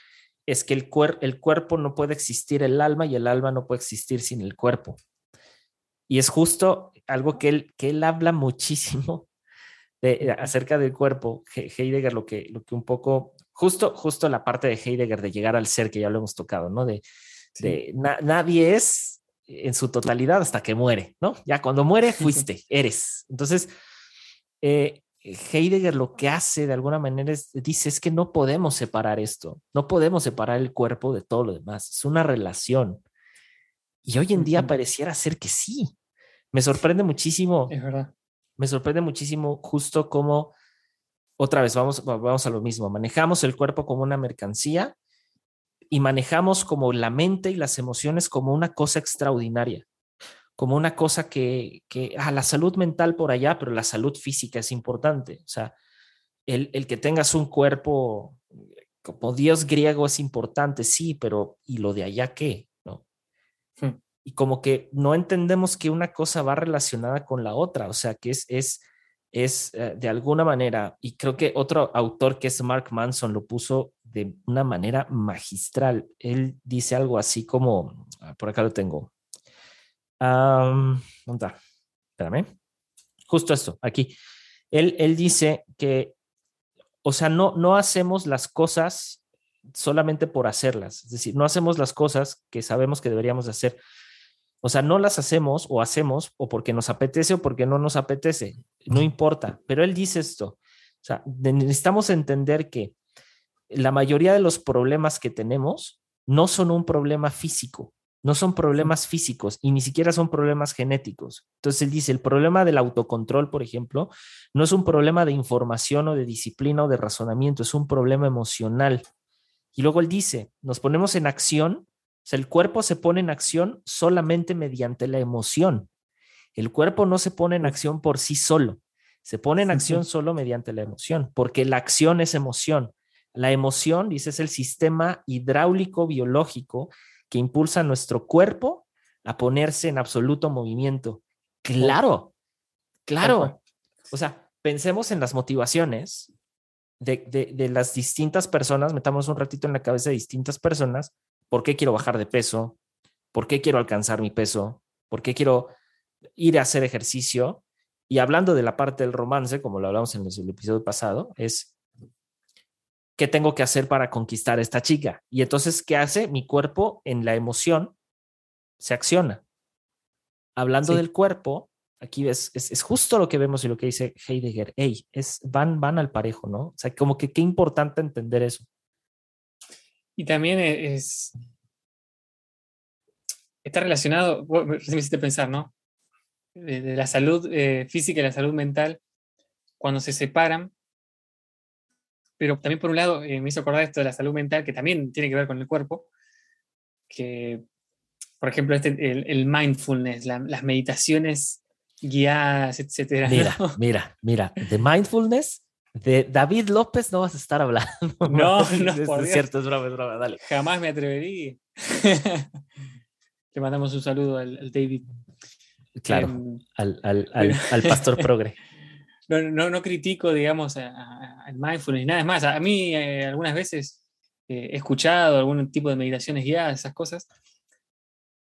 es que el, cuer el cuerpo no puede existir el alma y el alma no puede existir sin el cuerpo. Y es justo algo que él, que él habla muchísimo de, acerca del cuerpo. Heidegger lo que, lo que un poco, justo, justo la parte de Heidegger de llegar al ser que ya lo hemos tocado, ¿no? De, sí. de na, nadie es en su totalidad hasta que muere, ¿no? Ya cuando muere, fuiste, eres. Entonces, eh, Heidegger lo que hace de alguna manera es, dice, es que no podemos separar esto, no podemos separar el cuerpo de todo lo demás, es una relación. Y hoy en día pareciera ser que sí, me sorprende muchísimo. Es verdad. Me sorprende muchísimo justo como, otra vez, vamos, vamos a lo mismo, manejamos el cuerpo como una mercancía y manejamos como la mente y las emociones como una cosa extraordinaria, como una cosa que, que ah, la salud mental por allá, pero la salud física es importante. O sea, el, el que tengas un cuerpo como Dios griego es importante, sí, pero ¿y lo de allá qué? ¿No? Hmm y como que no entendemos que una cosa va relacionada con la otra, o sea, que es, es, es uh, de alguna manera, y creo que otro autor que es Mark Manson lo puso de una manera magistral. Él dice algo así como, ah, por acá lo tengo. Um, ¿Dónde está? Espérame. justo esto, aquí. Él, él dice que, o sea, no, no hacemos las cosas solamente por hacerlas, es decir, no hacemos las cosas que sabemos que deberíamos hacer. O sea, no las hacemos o hacemos o porque nos apetece o porque no nos apetece, no importa, pero él dice esto, o sea, necesitamos entender que la mayoría de los problemas que tenemos no son un problema físico, no son problemas físicos y ni siquiera son problemas genéticos. Entonces él dice, el problema del autocontrol, por ejemplo, no es un problema de información o de disciplina o de razonamiento, es un problema emocional. Y luego él dice, nos ponemos en acción, o sea, el cuerpo se pone en acción solamente mediante la emoción. El cuerpo no se pone en acción por sí solo, se pone en acción solo mediante la emoción, porque la acción es emoción. La emoción, dice, es el sistema hidráulico biológico que impulsa a nuestro cuerpo a ponerse en absoluto movimiento. Claro, claro. O sea, pensemos en las motivaciones de, las distintas personas, metamos un ratito en la cabeza de distintas personas, ¿por qué quiero bajar de peso? ¿Por qué quiero alcanzar mi peso? ¿Por qué quiero ir a hacer ejercicio? Y hablando de la parte del romance, como lo hablamos en el episodio pasado, es ¿qué tengo que hacer para conquistar a esta chica? Y entonces, ¿qué hace? Mi cuerpo en la emoción se acciona. Hablando del cuerpo, aquí es, es, justo lo que vemos y lo que dice Heidegger. Hey, es, van, van al parejo, ¿no? O sea, como que qué importante entender eso. Y también e, es. Está relacionado, me hiciste pensar, ¿no? De, la salud eh, física y la salud mental, cuando se separan, pero también por un lado eh, me hizo acordar esto de la salud mental, que también tiene que ver con el cuerpo, que, por ejemplo, este, el, mindfulness, las meditaciones guiadas, etcétera. Mira, mira, mira, de mindfulness, de David López no vas a estar hablando. No, no, es, cierto, es broma, es broma, dale. Jamás me atrevería. Le mandamos un saludo al, David. Claro, em, al, al, al, pastor progre no, no, critico, digamos, al mindfulness, nada más. A mí eh, algunas veces eh, he escuchado algún tipo de meditaciones guiadas, esas cosas.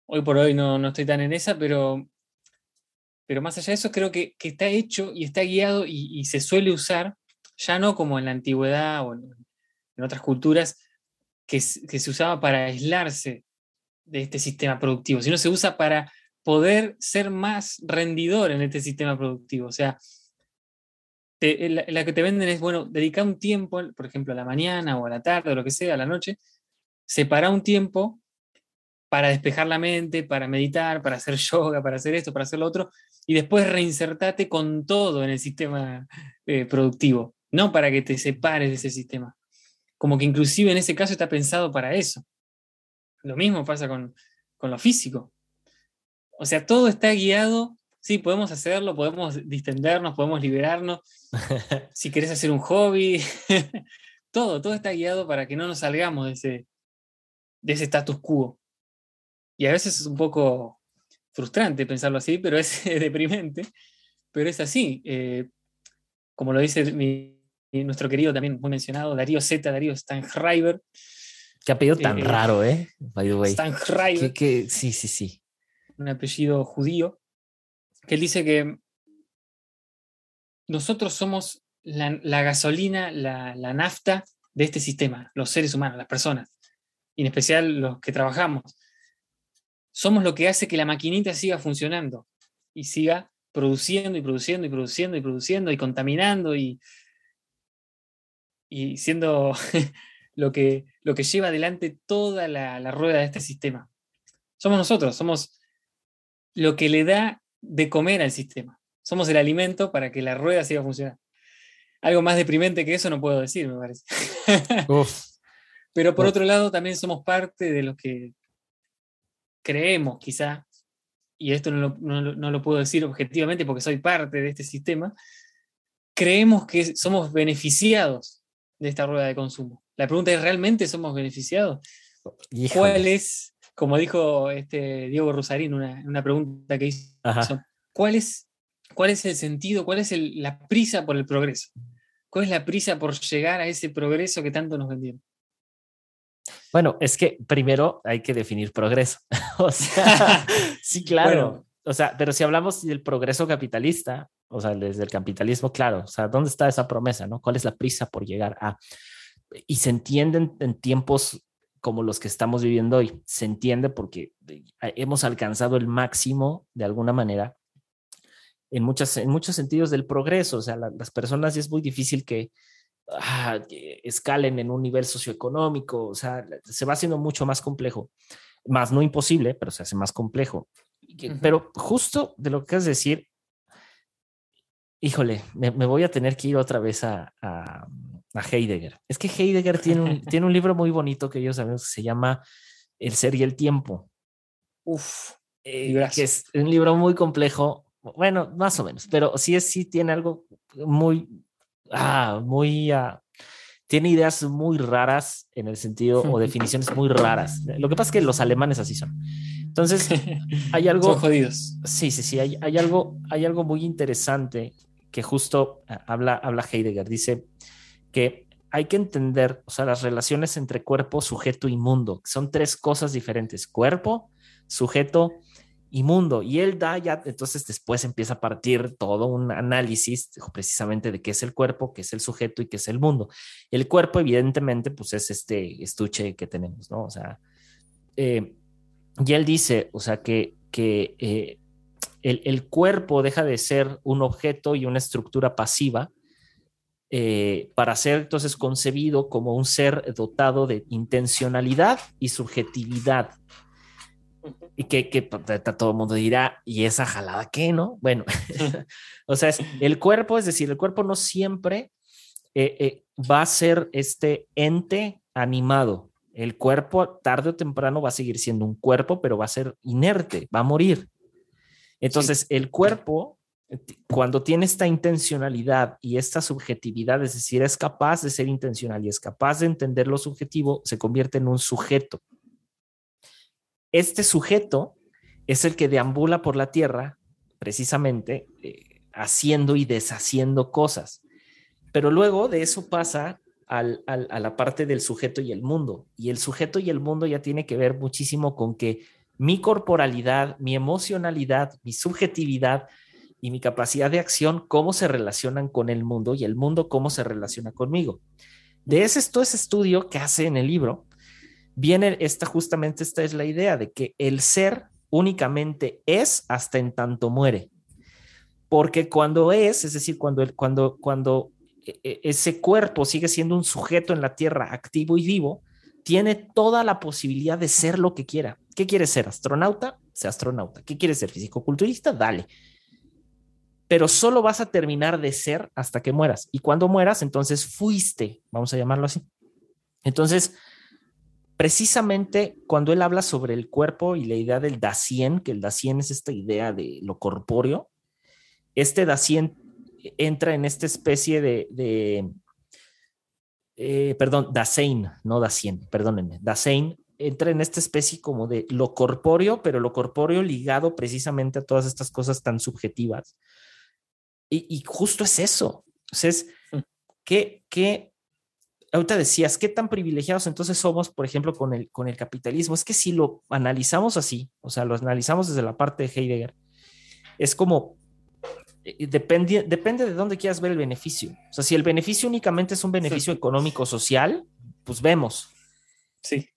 Hoy por hoy no, estoy tan en esa, pero, pero más allá de eso, creo que, está hecho y está guiado y, se suele usar, ya no como en la antigüedad o en, otras culturas, que, que se usaba para aislarse de este sistema productivo, sino se usa para poder ser más rendidor en este sistema productivo. O sea, la, que te venden es, bueno, dedicar un tiempo, por ejemplo, a la mañana o a la tarde o lo que sea, a la noche, separa un tiempo para despejar la mente, para meditar, para hacer yoga, para hacer esto, para hacer lo otro, y después reinsertate con todo en el sistema eh, productivo, no para que te separes de ese sistema. Como que inclusive en ese caso está pensado para eso. Lo mismo pasa con, con lo físico. O sea, todo está guiado sí, podemos hacerlo, podemos distendernos, podemos liberarnos. si querés hacer un hobby, todo, todo está guiado para que no nos salgamos de ese, de ese status quo. Y a veces es un poco frustrante pensarlo así, pero es deprimente, pero es así. Eh, como lo dice nuestro querido también muy mencionado, Darío Z, Darío Stanhriver. Qué apellido tan eh, raro, ¿eh? By the way. Stanhriver. sí, sí, sí. Un apellido judío que él dice que nosotros somos la, gasolina, la, nafta de este sistema, los seres humanos, las personas, y en especial los que trabajamos. Somos lo que hace que la maquinita siga funcionando y siga produciendo y produciendo y produciendo y produciendo y contaminando y, y siendo lo, que, lo que lleva adelante toda la, la rueda de este sistema. Somos nosotros, somos lo que le da de comer al sistema. Somos el alimento para que la rueda siga funcionando. Algo más deprimente que eso no puedo decir, me parece. Pero por otro lado, también somos parte de los que creemos, quizá, y esto no lo, puedo decir objetivamente porque soy parte de este sistema, creemos que somos beneficiados de esta rueda de consumo. La pregunta es, ¿realmente somos beneficiados? ¿Cuál es como dijo este Diego Rosarín, una, una pregunta que hizo, ¿cuál es, ¿cuál es el sentido, cuál es la prisa por el progreso? ¿Cuál es la prisa por llegar a ese progreso que tanto nos vendieron? Bueno, es que primero hay que definir progreso. o sea, sí, claro. o sea, pero si hablamos del progreso capitalista, o sea, desde el capitalismo, claro, o sea, ¿dónde está esa promesa, no? ¿Cuál es la prisa por llegar a? Y se entienden en tiempos como los que estamos viviendo hoy, se entiende porque hemos alcanzado el máximo de alguna manera en, muchas, en muchos sentidos del progreso, o sea, las personas es muy difícil que, ah, que escalen en un nivel socioeconómico, o sea, se va haciendo mucho más complejo, más no imposible, pero se hace más complejo. Pero justo de lo que de decir, híjole, me, voy a tener que ir otra vez a, a, Heidegger. Es que Heidegger tiene un, tiene un libro muy bonito que ellos sabemos que se llama El ser y el tiempo. Uf, eh, que es un libro muy complejo. Bueno, más o menos, pero sí es, sí tiene algo muy, ah, muy, ah, tiene ideas muy raras en el sentido o definiciones muy raras. Lo que pasa es que los alemanes así son. Entonces, hay algo. Son jodidos. Sí, sí, sí. Hay, hay, algo, hay algo muy interesante que justo ah, habla, habla Heidegger. Dice que hay que entender, o sea, las relaciones entre cuerpo, sujeto y mundo. Son tres cosas diferentes: cuerpo, sujeto y mundo. Y él da ya, entonces después empieza a partir todo un análisis precisamente de qué es el cuerpo, qué es el sujeto y qué es el mundo. El cuerpo, evidentemente, pues es este estuche que tenemos, ¿no? O sea, eh, y él dice, o sea, que, que eh, el, cuerpo deja de ser un objeto y una estructura pasiva eh, para ser entonces concebido como un ser dotado de intencionalidad y subjetividad. Y que, que todo el mundo dirá, ¿y esa jalada qué, no? Bueno, o sea, es, el cuerpo, es decir, el cuerpo no siempre eh, va a ser este ente animado, el cuerpo tarde o temprano va a seguir siendo un cuerpo, pero va a ser inerte, va a morir. Entonces, el cuerpo, cuando tiene esta intencionalidad y esta subjetividad, es decir, es capaz de ser intencional y es capaz de entender lo subjetivo, se convierte en un sujeto. Este sujeto es el que deambula por la tierra, precisamente, eh, haciendo y deshaciendo cosas. Pero luego de eso pasa a la parte del sujeto y el mundo. Y el sujeto y el mundo ya tiene que ver muchísimo con que mi corporalidad, mi emocionalidad, mi subjetividad y mi capacidad de acción, cómo se relacionan con el mundo y el mundo cómo se relaciona conmigo. De ese, todo ese estudio que hace en el libro, viene esta justamente esta es la idea de que el ser únicamente es hasta en tanto muere. Porque cuando es, es decir, cuando, cuando, cuando e, e, ese cuerpo sigue siendo un sujeto en la Tierra activo y vivo, tiene toda la posibilidad de ser lo que quiera. ¿Qué quiere ser? ¿Astronauta? Sea astronauta. ¿Qué quiere ser? ¿Físico-culturista? Dale. Pero solo vas a terminar de ser hasta que mueras. Y cuando mueras, entonces fuiste, vamos a llamarlo así. Entonces, precisamente cuando él habla sobre el cuerpo y la idea del Dacien, que el Dacien es esta idea de lo corpóreo, este Dacien entra en esta especie de, eh, perdón, Dasein, no Dasein, perdónenme, Dasein entra en esta especie como de lo corpóreo, pero lo corpóreo ligado precisamente a todas estas cosas tan subjetivas. Y, justo es eso. Entonces, mm. ¿qué, qué, ahorita decías, qué tan privilegiados entonces somos, por ejemplo, con el, con el capitalismo? Es que si lo analizamos así, o sea, lo analizamos desde la parte de Heidegger, es como depende, depende de dónde quieras ver el beneficio. O sea, si el beneficio únicamente es un beneficio económico social, pues vemos. Sí.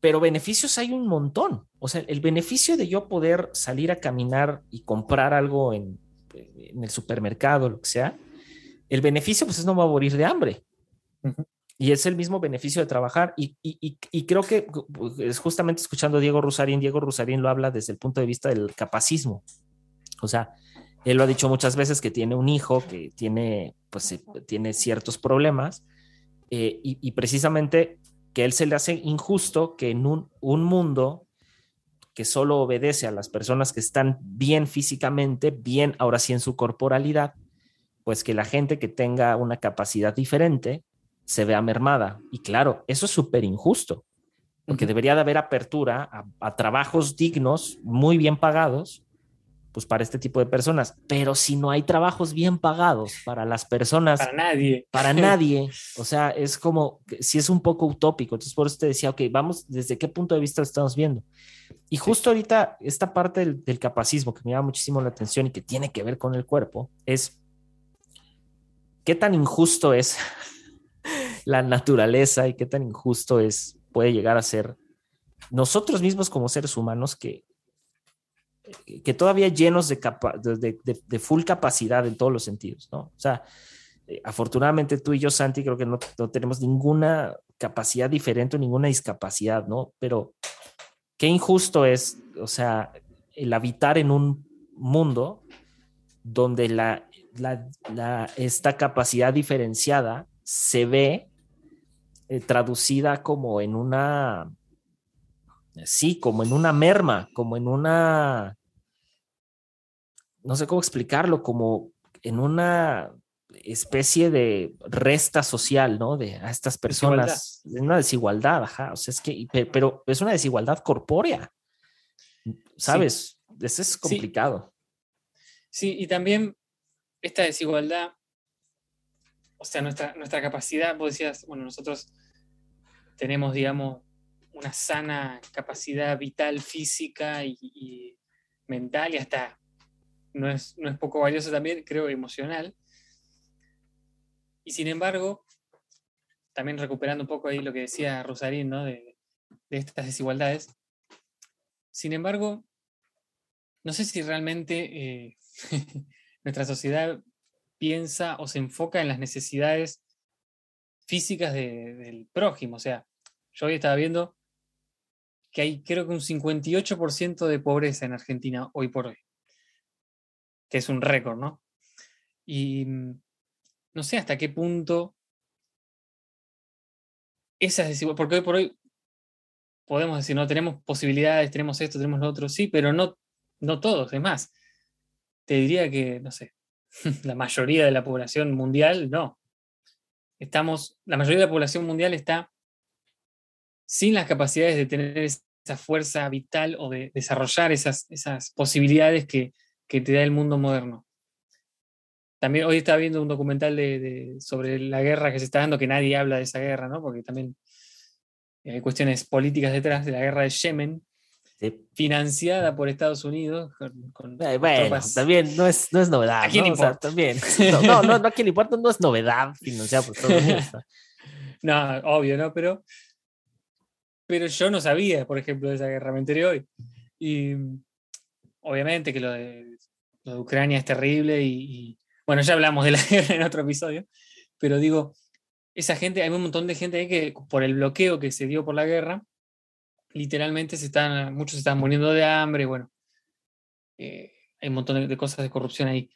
Pero beneficios hay un montón. O sea, el beneficio de yo poder salir a caminar y comprar algo en, en el supermercado, lo que sea, el beneficio pues es no va a morir de hambre. Y es el mismo beneficio de trabajar. Y, y, y, creo que es justamente escuchando a Diego Rusarín, Diego Rusarín lo habla desde el punto de vista del capacismo. O sea, él lo ha dicho muchas veces que tiene un hijo que tiene, pues, eh, tiene ciertos problemas eh, y, precisamente que él se le hace injusto que en un, un, mundo que solo obedece a las personas que están bien físicamente, bien ahora sí en su corporalidad, pues que la gente que tenga una capacidad diferente se vea mermada. Y claro, eso es súper injusto, porque debería de haber apertura a, a trabajos dignos, muy bien pagados, pues para este tipo de personas. Pero si no hay trabajos bien pagados para las personas. Para nadie. Para nadie. O sea, es como, si es un poco utópico. Entonces, por eso te decía, ok, vamos, ¿desde qué punto de vista lo estamos viendo? Y justo ahorita, esta parte del, del capacismo que me llama muchísimo la atención y que tiene que ver con el cuerpo, es qué tan injusto es la naturaleza y qué tan injusto es, puede llegar a ser nosotros mismos como seres humanos que que todavía llenos de, de, full capacidad en todos los sentidos, ¿no? O sea, eh, afortunadamente tú y yo, Santi, creo que no, no, tenemos ninguna capacidad diferente o ninguna discapacidad, ¿no? Pero qué injusto es, o sea, el habitar en un mundo donde la, la, la esta capacidad diferenciada se ve eh, traducida como en una sí, como en una merma, como en una, no sé cómo explicarlo, como en una especie de resta social, ¿no? De a estas personas, en una desigualdad, ajá, o sea, es que, pero es una desigualdad corpórea, ¿sabes? Eso es complicado. Sí. y también esta desigualdad, o sea, nuestra, nuestra capacidad, vos decías, bueno, nosotros tenemos, digamos, una sana capacidad vital, física y, mental y hasta, no es, no es poco valioso también, creo, emocional. Y sin embargo, también recuperando un poco ahí lo que decía Rosarín, de, estas desigualdades, sin embargo, no sé si realmente eh, nuestra sociedad piensa o se enfoca en las necesidades físicas del prójimo. O sea, yo hoy estaba viendo que hay creo que un 58% de pobreza en Argentina hoy por hoy, que es un récord, ¿no? Y mm, no sé hasta qué punto esas desigualdades, porque hoy por hoy podemos decir, no tenemos posibilidades, tenemos esto, tenemos lo otro, sí, pero no, no todos, es más, te diría que, no sé, la mayoría de la población mundial, no. Estamos, la mayoría de la población mundial está sin las capacidades de tener esa fuerza vital o de desarrollar esas, esas posibilidades que, te da el mundo moderno. También hoy estaba viendo un documental de, sobre la guerra que se está dando, que nadie habla de esa guerra, ¿no? Porque también hay cuestiones políticas detrás de la guerra de Yemen, financiada por Estados Unidos. Eh, bueno, también no es, no es novedad. ¿A quién importa? también. No, no, no, a quién importa, no es novedad financiada por Estados Unidos. no, obvio, ¿no? Pero pero yo no sabía, por ejemplo, de esa guerra, me enteré hoy. Y obviamente que lo de, Ucrania es terrible y, bueno, ya hablamos de la guerra en otro episodio, pero digo, esa gente, hay un montón de gente ahí que por el bloqueo que se dio por la guerra, literalmente se están, muchos se están muriendo de hambre, bueno, eh, hay un montón de, cosas de corrupción ahí.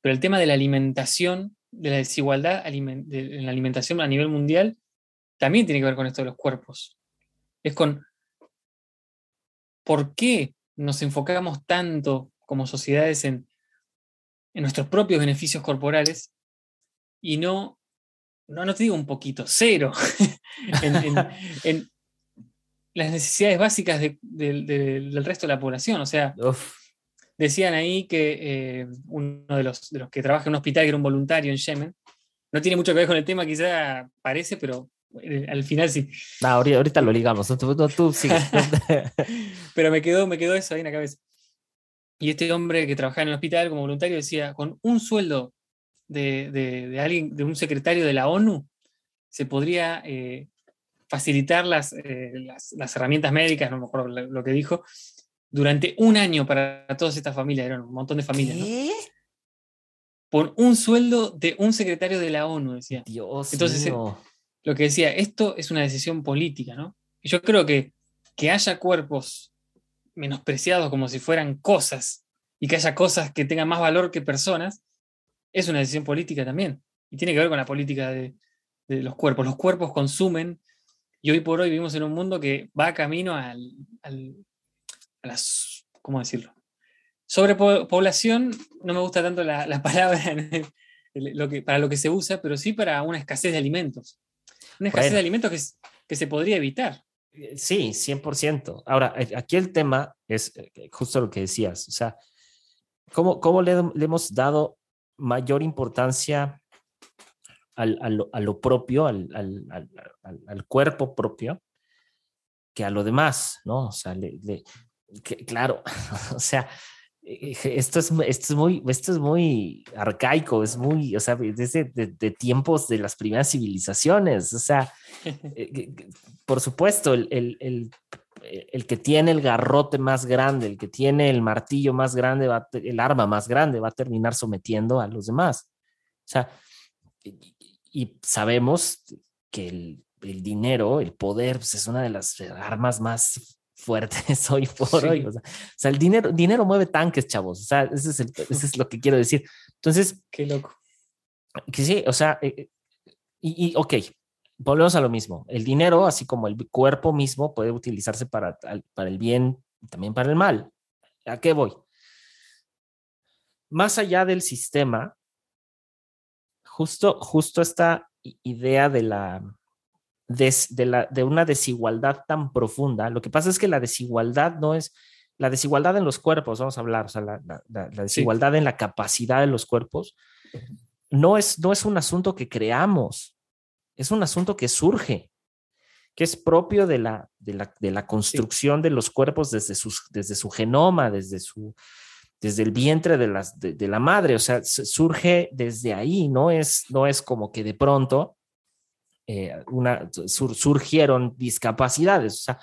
Pero el tema de la alimentación, de la desigualdad en la alimentación a nivel mundial, también tiene que ver con esto de los cuerpos es con por qué nos enfocamos tanto como sociedades en, nuestros propios beneficios corporales y no, no, no te digo un poquito, cero, en, las necesidades básicas del resto de la población. O sea, decían ahí que eh, uno de los, de los que trabaja en un hospital, que era un voluntario en Yemen, no tiene mucho que ver con el tema, quizá parece, pero eh, al final sí. ahorita, lo ligamos, tú, Pero me quedó, me quedó eso ahí en la cabeza. Y este hombre que trabajaba en el hospital como voluntario decía, con un sueldo de, alguien, de un secretario de la ONU, se podría eh, facilitar eh, las, las, herramientas médicas, no me acuerdo lo, que dijo, durante un año para todas estas familias, eran un montón de familias. Por un sueldo de un secretario de la ONU, decía. Dios Entonces, mío lo que decía, esto es una decisión política, ¿no? Y yo creo que que haya cuerpos menospreciados como si fueran cosas y que haya cosas que tengan más valor que personas, es una decisión política también. Y tiene que ver con la política de, los cuerpos. Los cuerpos consumen y hoy por hoy vivimos en un mundo que va camino al, al, a las, ¿cómo decirlo? Sobrepoblación, no me gusta tanto la, palabra lo que, para lo que se usa, pero sí para una escasez de alimentos. Una escasez de alimentos que, que se podría evitar. Eh, sí, 100%. Ahora, aquí el tema es eh, justo lo que decías, o sea, ¿cómo, cómo le, hemos dado mayor importancia al, a, lo, propio, al, al, al, cuerpo propio, que a lo demás, ¿no? O sea, claro, o sea, eh, esto es, esto es, muy, esto es muy arcaico, es muy, o sea, desde de, tiempos de las primeras civilizaciones, o sea, eh, por supuesto, el, el, el, el, que tiene el garrote más grande, el que tiene el martillo más grande, va, el arma más grande, va a terminar sometiendo a los demás. O sea, y, sabemos que el, el, dinero, el poder, pues es una de las armas más fuertes hoy por hoy. O sea, el dinero, dinero mueve tanques, chavos. O sea, eso es, es lo que quiero decir. Entonces, qué loco. Que sí, o sea, eh, eh, y, y, ok, volvemos a lo mismo. El dinero, así como el cuerpo mismo, puede utilizarse para, para el bien y también para el mal. ¿A qué voy? Más allá del sistema, justo, justo esta idea de la, de, la, de una desigualdad tan profunda. Lo que pasa es que la desigualdad no es la desigualdad en los cuerpos, vamos a hablar, o sea, la, la, desigualdad en la capacidad de los cuerpos, no es, no es un asunto que creamos, es un asunto que surge, que es propio de la, de la, de la construcción de los cuerpos desde, sus, desde su genoma, desde, su, desde el vientre de, las, de, la madre, o sea, surge desde ahí, no es, no es como que de pronto eh, una, surgieron discapacidades. O sea,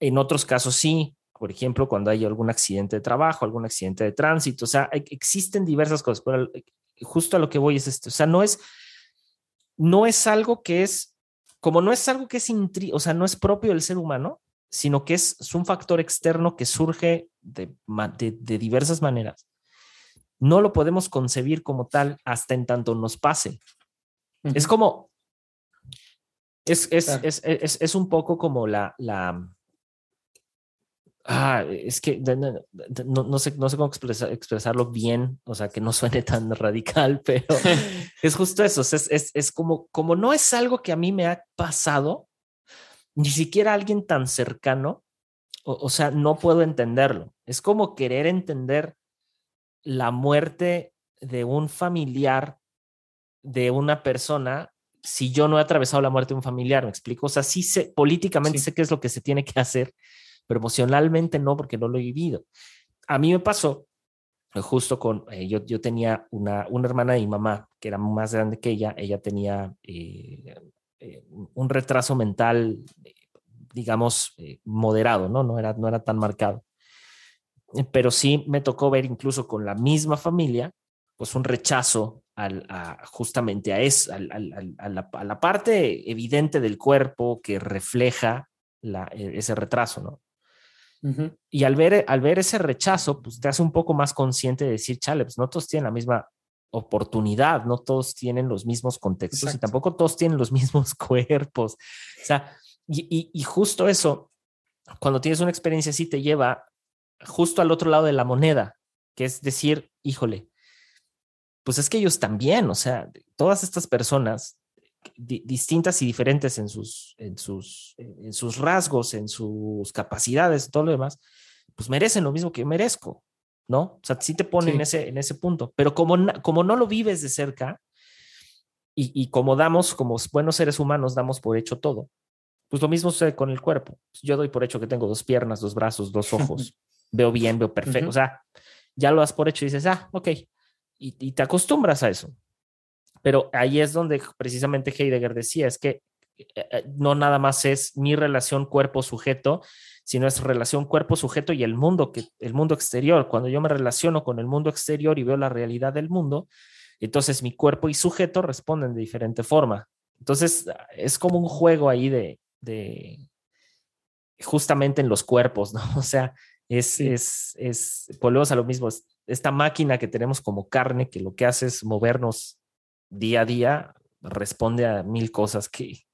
en otros casos sí, por ejemplo, cuando hay algún accidente de trabajo, algún accidente de tránsito, o sea, existen diversas cosas, pero justo a lo que voy es esto, o sea, no es, no es algo que es, como no es algo que es, o sea, no es propio del ser humano, sino que es, un factor externo que surge de, de, diversas maneras. No lo podemos concebir como tal hasta en tanto nos pase. Es como, es, es, es, es, un poco como la, la, Ah, es que no, no, sé, no sé cómo expresarlo bien, o sea, que no suene tan radical, pero es justo eso, es, es, es, como, como no es algo que a mí me ha pasado, ni siquiera alguien tan cercano, o, o sea, no puedo entenderlo. Es como querer entender la muerte de un familiar de una persona si yo no he atravesado la muerte de un familiar, me explico. O sea, sí sé, políticamente sé qué es lo que se tiene que hacer, pero emocionalmente no, porque no lo he vivido. A mí me pasó eh, justo con, eh, yo, yo tenía una, una hermana de mi mamá que era más grande que ella, ella tenía eh, un retraso mental, digamos, moderado, ¿no? No era, no era tan marcado. Pero sí me tocó ver incluso con la misma familia, pues un rechazo al, a, justamente a, eso, al, a, la, a, la, parte evidente del cuerpo que refleja la, e, ese retraso, ¿no? Y al ver, al ver ese rechazo, pues te hace un poco más consciente de decir, chale, pues no todos tienen la misma oportunidad, no todos tienen los mismos contextos y tampoco todos tienen los mismos cuerpos. O sea, y, y, justo eso, cuando tienes una experiencia así, te lleva justo al otro lado de la moneda, que es decir, híjole, pues es que ellos también, o sea, todas estas personas distintas y diferentes en sus, en, sus, en sus rasgos, en sus capacidades, todo lo demás, pues merecen lo mismo que yo merezco, ¿no? O sea, sí te ponen en, ese, en ese punto, pero como, como no lo vives de cerca y, y, como damos, como buenos seres humanos, damos por hecho todo, pues lo mismo sucede con el cuerpo. Yo doy por hecho que tengo dos piernas, dos brazos, dos ojos, veo bien, veo perfecto, o sea, ya lo das por hecho y dices, ah, ok, y, te acostumbras a eso. Pero ahí es donde precisamente Heidegger decía, es que eh, eh, no nada más es mi relación cuerpo-sujeto, sino es relación cuerpo-sujeto y el mundo, que, el mundo exterior. Cuando yo me relaciono con el mundo exterior y veo la realidad del mundo, entonces mi cuerpo y sujeto responden de diferente forma. Entonces es como un juego ahí de, de justamente en los cuerpos, ¿no? O sea, es, es, es, volvemos a lo mismo, esta máquina que tenemos como carne, que lo que hace es movernos día a día, responde a mil cosas que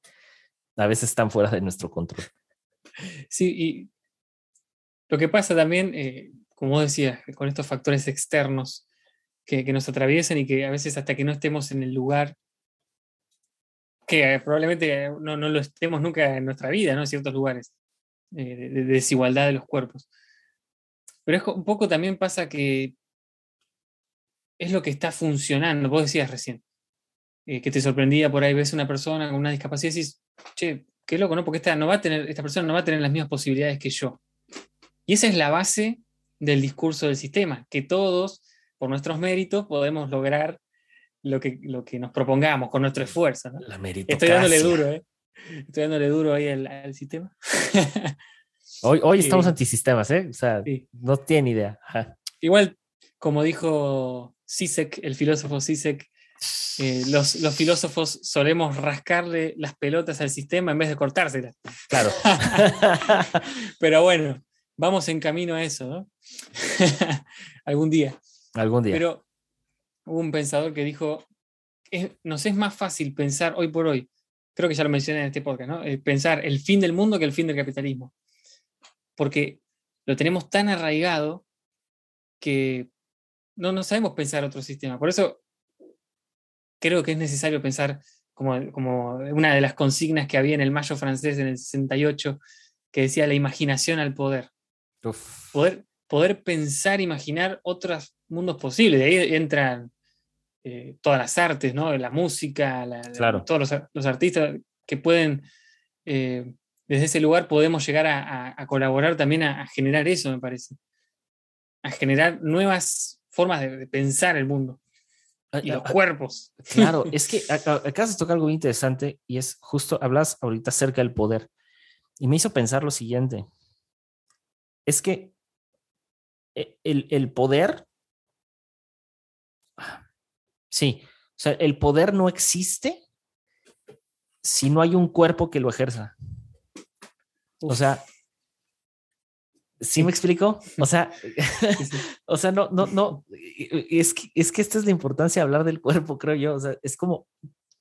a veces están fuera de nuestro control. Sí, y lo que pasa también, eh, como decía, con estos factores externos que, que, nos atraviesan y que a veces hasta que no estemos en el lugar, que probablemente no, no lo estemos nunca en nuestra vida, ¿no? En ciertos lugares, eh, de desigualdad de los cuerpos. Pero es un poco también pasa que es lo que está funcionando. Vos decías recién eh, que te sorprendía por ahí, ves una persona con una discapacidad y decís, che, qué loco, ¿no? Porque esta, no va a tener, esta persona no va a tener las mismas posibilidades que yo. Y esa es la base del discurso del sistema, que todos, por nuestros méritos, podemos lograr lo que, lo que nos propongamos con nuestro esfuerzo. ¿no? La Estoy dándole duro, ¿eh? Estoy dándole duro ahí al, al sistema. Hoy, hoy estamos antisistemas, ¿eh? O sea, Sí. no tienen idea. Ajá. Igual, como dijo Sisek, el filósofo Sisek, eh, los, los filósofos solemos rascarle las pelotas al sistema en vez de cortárselas. Claro. Pero bueno, vamos en camino a eso, ¿no? Algún día. Algún día. Pero hubo un pensador que dijo, "Es- nos es más fácil pensar hoy por hoy, creo que ya lo mencioné en este podcast, ¿no? Eh, pensar el fin del mundo que el fin del capitalismo. Porque lo tenemos tan arraigado que no, no sabemos pensar otro sistema. Por eso creo que es necesario pensar como, como una de las consignas que había en el Mayo francés en el 68, que decía la imaginación al poder Uf. poder, poder pensar, imaginar otros mundos posibles. De ahí entran eh, todas las artes, ¿no? La música, la- la- Claro. todos los, los artistas que pueden, eh, desde ese lugar podemos llegar a, a- a colaborar también a, a generar eso, me parece. A generar nuevas formas de, de pensar el mundo y los cuerpos. Claro, es que a- a- acá se toca algo muy interesante y es justo, hablas ahorita acerca del poder y me hizo pensar lo siguiente. Es que e- el, el poder, sí, o sea, el poder no existe si no hay un cuerpo que lo ejerza. O sea, ¿sí me explico? O sea, Sí, sí. o sea, no, no, no, es que, es que esta es la importancia de hablar del cuerpo, creo yo. O sea, es como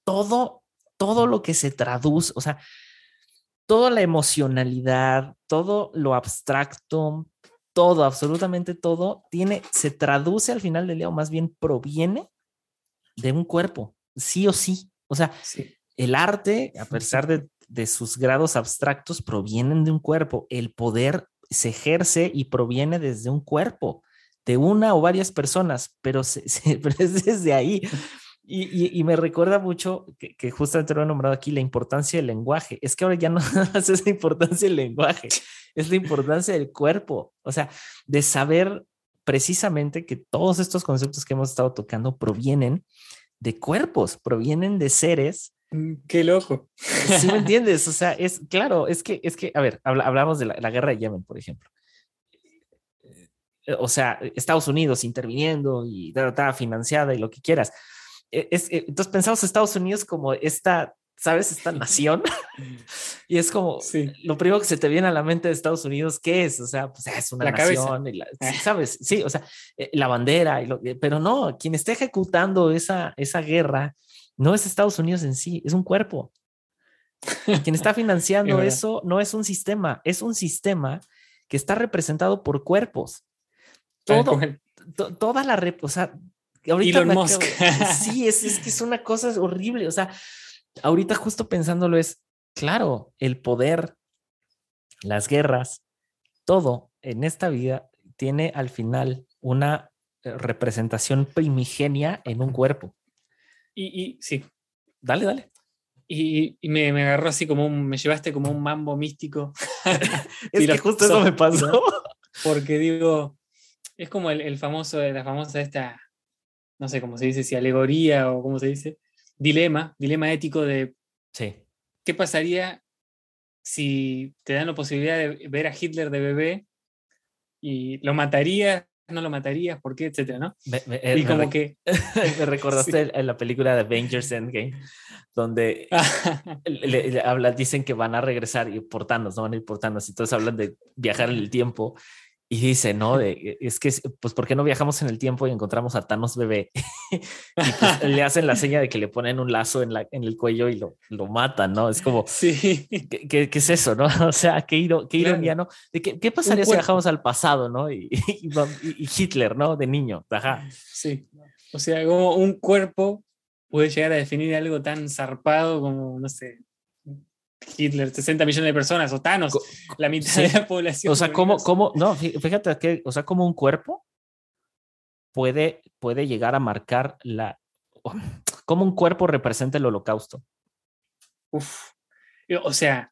todo, todo lo que se traduce, o sea, toda la emocionalidad, todo lo abstracto, todo, absolutamente todo, tiene, se traduce al final del día, o más bien proviene de un cuerpo, sí o sí. O sea, Sí. el arte, a pesar de, de sus grados abstractos, provienen de un cuerpo. El poder se ejerce y proviene desde un cuerpo, de una o varias personas, pero, se- se- es desde ahí. Y, me recuerda mucho que, que justamente lo he nombrado aquí, la importancia del lenguaje. Es que ahora ya no es la importancia del lenguaje, es la importancia del cuerpo. O sea, de saber precisamente que todos estos conceptos que hemos estado tocando provienen de cuerpos, provienen de seres Qué loco. ¿Sí me entiendes? O sea, es claro, es que, es que, a ver, habla- hablamos de la, la guerra de Yemen, por ejemplo. Eh, O sea, Estados Unidos interviniendo y ta, ta, financiada y lo que quieras. Eh, Es, eh, entonces pensamos Estados Unidos como esta, ¿sabes? Esta nación. y es como, Sí. lo primero que se te viene a la mente de Estados Unidos, ¿qué es? O sea, pues es una La nación, y la- ¿sabes? Sí, o sea, eh, la bandera, y lo- pero no, quien está ejecutando esa, esa guerra no es Estados Unidos en sí, es un cuerpo. Quien está financiando eso no es un sistema, es un sistema que está representado por cuerpos. Todo, to- toda la rep, o sea, ahorita Elon Musk. acabo- sí, es, es que es una cosa horrible. O sea, ahorita justo pensándolo es, claro, el poder, las guerras, todo en esta vida tiene al final una eh, representación primigenia en un cuerpo. Y, y sí, Dale, dale. y, y me, me agarró así como un, me llevaste como un mambo místico. Es que justo eso me pasó. Porque digo, es como el, el famoso, la famosa esta, no sé cómo se dice, si alegoría o cómo se dice, dilema, dilema ético de Sí. qué pasaría si te dan la posibilidad de ver a Hitler de bebé y lo matarías, no lo matarías, por qué, etcétera, ¿no? Me, me- eh, Y me como que me recordaste en la película de Avengers Endgame, donde le, le dicen que van a regresar y por Thanos, no van a ir por Thanos, todos hablan de viajar en el tiempo. Y dice, no, de, es que, pues, ¿por qué no viajamos en el tiempo y encontramos a Thanos bebé? y pues, le hacen la seña de que le ponen un lazo en, la, en el cuello y lo, lo matan, ¿no? Es como, sí, ¿qué, qué, qué es eso, no? O sea, qué, iro- qué ironía, ¿no? De qué, ¿Qué pasaría si viajamos al pasado, no? Y- y Hitler, ¿no? De niño, ajá. sí. O sea, como un cuerpo puede llegar a definir algo tan zarpado como, no sé, Hitler, 60 millones de personas, o Thanos, Co- la mitad sí. de la población. O sea, ¿cómo, cómo, no, fí- fíjate que, o sea, como un cuerpo puede, puede llegar a marcar la, cómo un cuerpo representa el holocausto. Uf. O sea,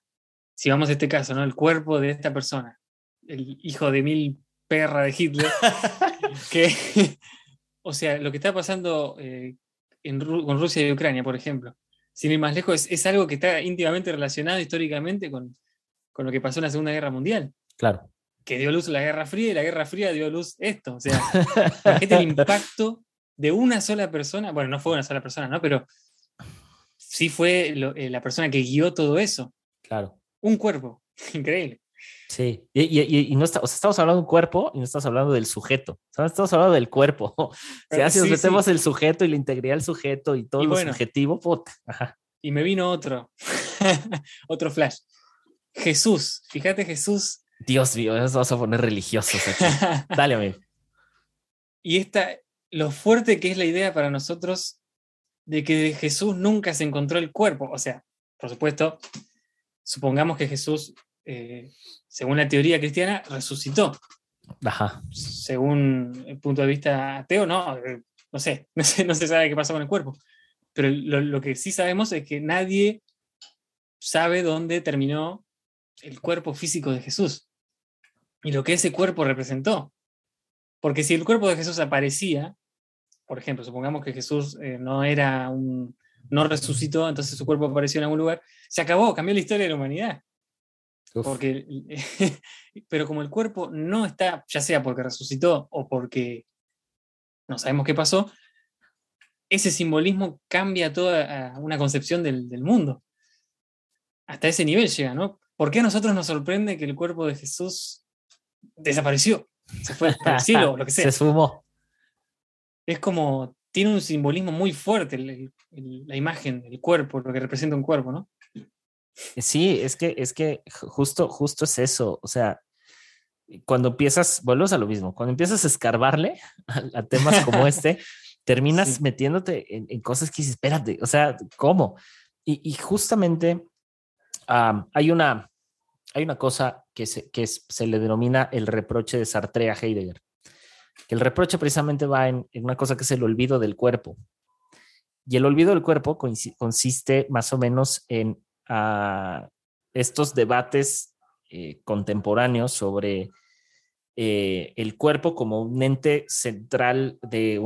si vamos a este caso, ¿no? El cuerpo de esta persona, el hijo de mil perra de Hitler, que, o sea, lo que está pasando eh, en, con Rusia y Ucrania, por ejemplo, sin ir más lejos, es, algo que está íntimamente relacionado históricamente con, con, lo que pasó en la Segunda Guerra Mundial. Claro. Que dio luz la Guerra Fría y la Guerra Fría dio luz esto. O sea, imagínate el impacto de una sola persona, bueno, no fue una sola persona, ¿no? Pero sí fue eh, la persona que guió todo eso. Claro. Un cuerpo, increíble. Sí, y, no está, o sea, estamos hablando de un cuerpo y no estamos hablando del sujeto, estamos hablando del cuerpo. O sea, si nos metemos el sujeto y la integridad del sujeto y todo lo subjetivo, puta. Y me vino otro, otro flash. Jesús, fíjate Jesús. Dios mío, nos vamos a poner religiosos Dale, amigo. Y esta, lo fuerte que es la idea para nosotros de que Jesús nunca se encontró el cuerpo. O sea, por supuesto, supongamos que Jesús, eh, según la teoría cristiana, resucitó. Ajá. Según el punto de vista ateo, no, eh, no sé, no sé, no se sabe qué pasó con el cuerpo. Pero lo, que sí sabemos es que nadie sabe dónde terminó el cuerpo físico de Jesús y lo que ese cuerpo representó. Porque si el cuerpo de Jesús aparecía, por ejemplo, supongamos que Jesús eh, no era un, no resucitó, entonces su cuerpo apareció en algún lugar, se acabó, cambió la historia de la humanidad. Porque, pero como el cuerpo no está, ya sea porque resucitó o porque no sabemos qué pasó, ese simbolismo cambia toda una concepción del, del mundo. Hasta ese nivel llega, ¿no? ¿Por qué a nosotros nos sorprende que el cuerpo de Jesús desapareció? Se fue al cielo o lo que sea. Se sumó es como, tiene un simbolismo muy fuerte la imagen, el cuerpo, lo que representa un cuerpo, ¿no? Sí, es que, es que justo, justo es eso. O sea, cuando empiezas, volvemos a lo mismo, cuando empiezas a escarbarle a, temas como este, terminas metiéndote en, cosas que dices, espérate, o sea, ¿cómo? Y, justamente hay, una, hay una cosa que, se, que se le denomina el reproche de Sartre a Heidegger que el reproche precisamente va en, una cosa que es el olvido del cuerpo. Y el olvido del cuerpo consiste más o menos en ah, estos debates eh, contemporáneos sobre eh, el cuerpo como un ente central de,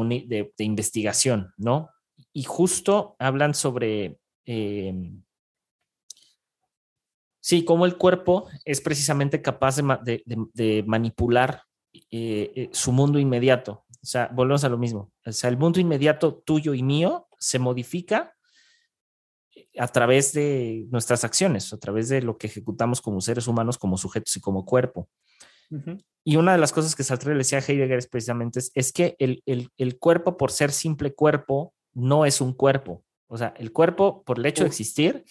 investigación, ¿no? Y justo hablan sobre, em, sí, cómo el cuerpo es precisamente capaz de manipular eh, eh, su mundo inmediato. O sea, volvemos a lo mismo. O sea, el mundo inmediato tuyo y mío se modifica a través de nuestras acciones, a través de lo que ejecutamos como seres humanos, como sujetos y como cuerpo. Y una de las cosas que Sartre le decía a Heidegger es precisamente es, que el, el, cuerpo, por ser simple cuerpo, no es un cuerpo. O sea, el cuerpo, por el hecho de existir,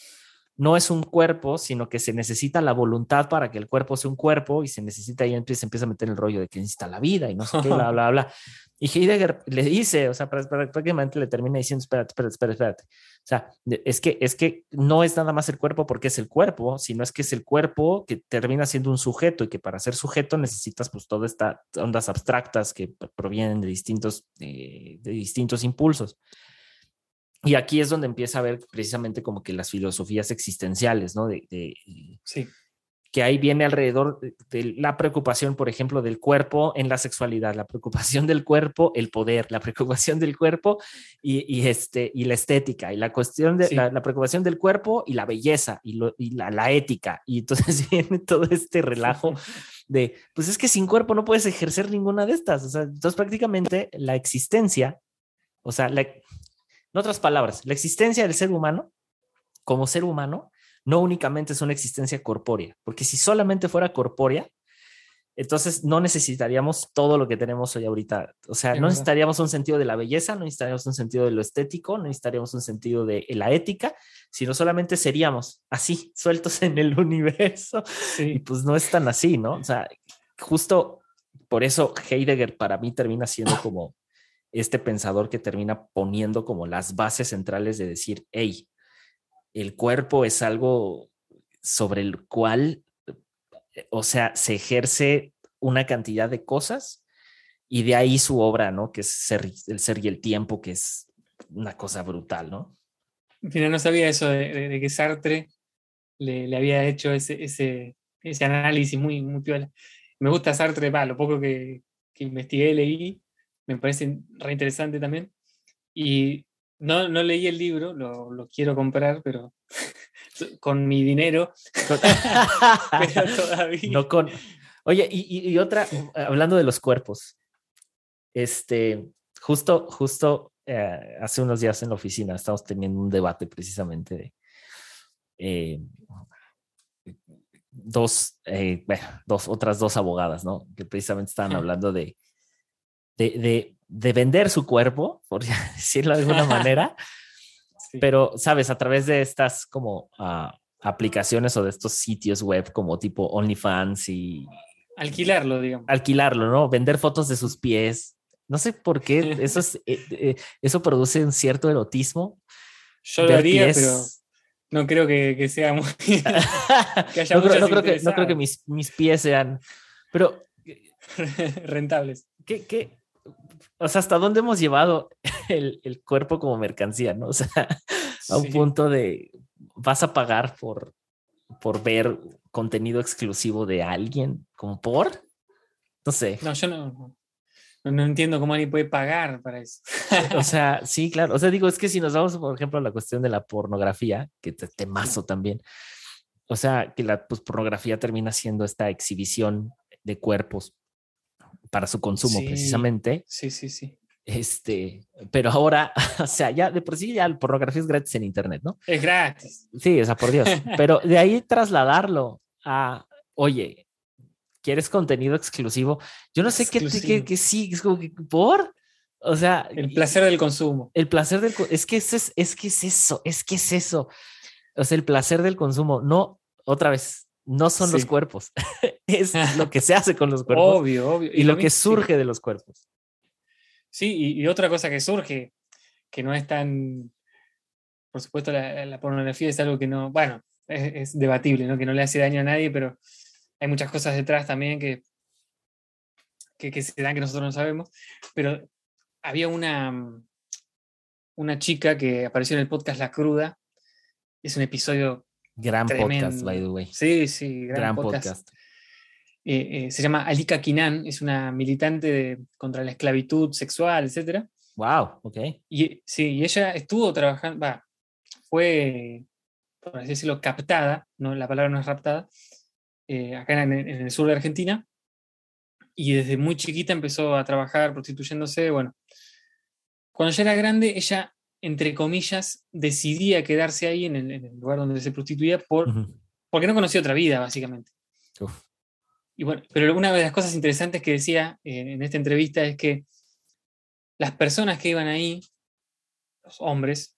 no es un cuerpo, sino que se necesita la voluntad para que el cuerpo sea un cuerpo y se necesita y empieza, empieza a meter el rollo de que necesita la vida y no sé qué, bla, bla, bla. Y Heidegger le dice, o sea, prácticamente le termina diciendo, espérate, espérate, espérate, espérate. O sea, es que, es que no es nada más el cuerpo porque es el cuerpo, sino es que es el cuerpo que termina siendo un sujeto y que para ser sujeto necesitas pues todas estas ondas abstractas que provienen de distintos, de distintos impulsos. Y aquí es donde empieza a ver precisamente como que las filosofías existenciales, ¿no? De, sí. Que ahí viene alrededor de la preocupación, por ejemplo, del cuerpo en la sexualidad, la preocupación del cuerpo, el poder, la preocupación del cuerpo y, este, y la estética, y la cuestión de la, preocupación del cuerpo y la belleza y, la, ética. Y entonces viene todo este relajo de, pues es que sin cuerpo no puedes ejercer ninguna de estas. O sea, entonces prácticamente la existencia, o sea, la, en otras palabras, la existencia del ser humano como ser humano no únicamente es una existencia corpórea, porque si solamente fuera corpórea, entonces no necesitaríamos todo lo que tenemos hoy ahorita. O sea, no necesitaríamos un sentido de la belleza, no necesitaríamos un sentido de lo estético, no necesitaríamos un sentido de la ética, sino solamente seríamos así, sueltos en el universo. Y pues no es tan así, ¿no? O sea, justo por eso Heidegger para mí termina siendo como este pensador que termina poniendo como las bases centrales de decir, hey, el cuerpo es algo sobre el cual, o sea, se ejerce una cantidad de cosas Y de ahí su obra, ¿no? Que es ser, El ser y el tiempo, que es una cosa brutal, ¿no? Mira, no sabía eso de, que Sartre le, había hecho ese, ese, ese, análisis muy, muy piola. Me gusta Sartre, va, lo poco que, que investigué, leí, me parece re interesante también. Y no, no leí el libro, lo, lo quiero comprar, pero con mi dinero. pero todavía. No con... Oye, y, y, otra, hablando de los cuerpos, este, justo, justo eh, hace unos días en la oficina estamos teniendo un debate precisamente de eh, dos, eh, bueno, dos, otras dos abogadas, ¿no? Que precisamente estaban hablando de, de, de, de vender su cuerpo, por decirlo de alguna manera, pero, sabes, a través de estas como uh, aplicaciones o de estos sitios web como tipo OnlyFans y... Alquilarlo, digamos. Alquilarlo, ¿no? Vender fotos de sus pies. No sé por qué eso, es, eh, eh, eso produce un cierto erotismo. Yo lo haría, pero no creo que, que sea muy... que haya no, creo, no, creo que, no creo que mis, mis pies sean... Pero... Rentables. ¿Qué, qué, o sea, hasta dónde hemos llevado el, el cuerpo como mercancía, ¿no? O sea, a un punto de vas a pagar por, por ver contenido exclusivo de alguien, como por, no sé. No, yo no, no, entiendo cómo alguien puede pagar para eso. o sea, sí, claro. O sea, digo, es que si nos vamos, por ejemplo, a la cuestión de la pornografía, que te temazo también. O sea, que la pues, pornografía termina siendo esta exhibición de cuerpos para su consumo precisamente. Sí, sí, sí. Este, pero ahora, o sea, ya de por sí ya la pornografía es gratis en internet, ¿no? Es gratis. Sí, o sea, por Dios. pero de ahí trasladarlo a, oye, ¿quieres contenido exclusivo? Yo no sé qué, qué, qué, sí, es como que, ¿por? O sea, el placer del consumo. El placer del es que es, es que es eso, es que es eso. O sea, el placer del consumo, no otra vez, no son los cuerpos, es lo que se hace con los cuerpos. Obvio, obvio. Y, lo, que surge de los cuerpos. Sí, y, otra cosa que surge, que no es tan, por supuesto, la, pornografía es algo que no, bueno, es, debatible, ¿no? Que no le hace daño a nadie, pero hay muchas cosas detrás también que, que, se dan que nosotros no sabemos. Pero había una, una chica que apareció en el podcast La Cruda, es un episodio Gran podcast, by the way. Sí, sí, gran, podcast. Eh, eh, se llama Alika Kinan, es una militante contra la esclavitud sexual, etc. Wow, ok. Y, sí, y ella estuvo trabajando, va, fue, por así decirlo, captada, no, la palabra no es raptada, eh, acá en, en, el sur de Argentina, y desde muy chiquita empezó a trabajar prostituyéndose, bueno. Cuando ya era grande, ella entre comillas, decidía quedarse ahí en el, lugar donde se prostituía por, porque no conocía otra vida, básicamente. Y bueno, pero una de las cosas interesantes que decía eh, en esta entrevista es que las personas que iban ahí, los hombres,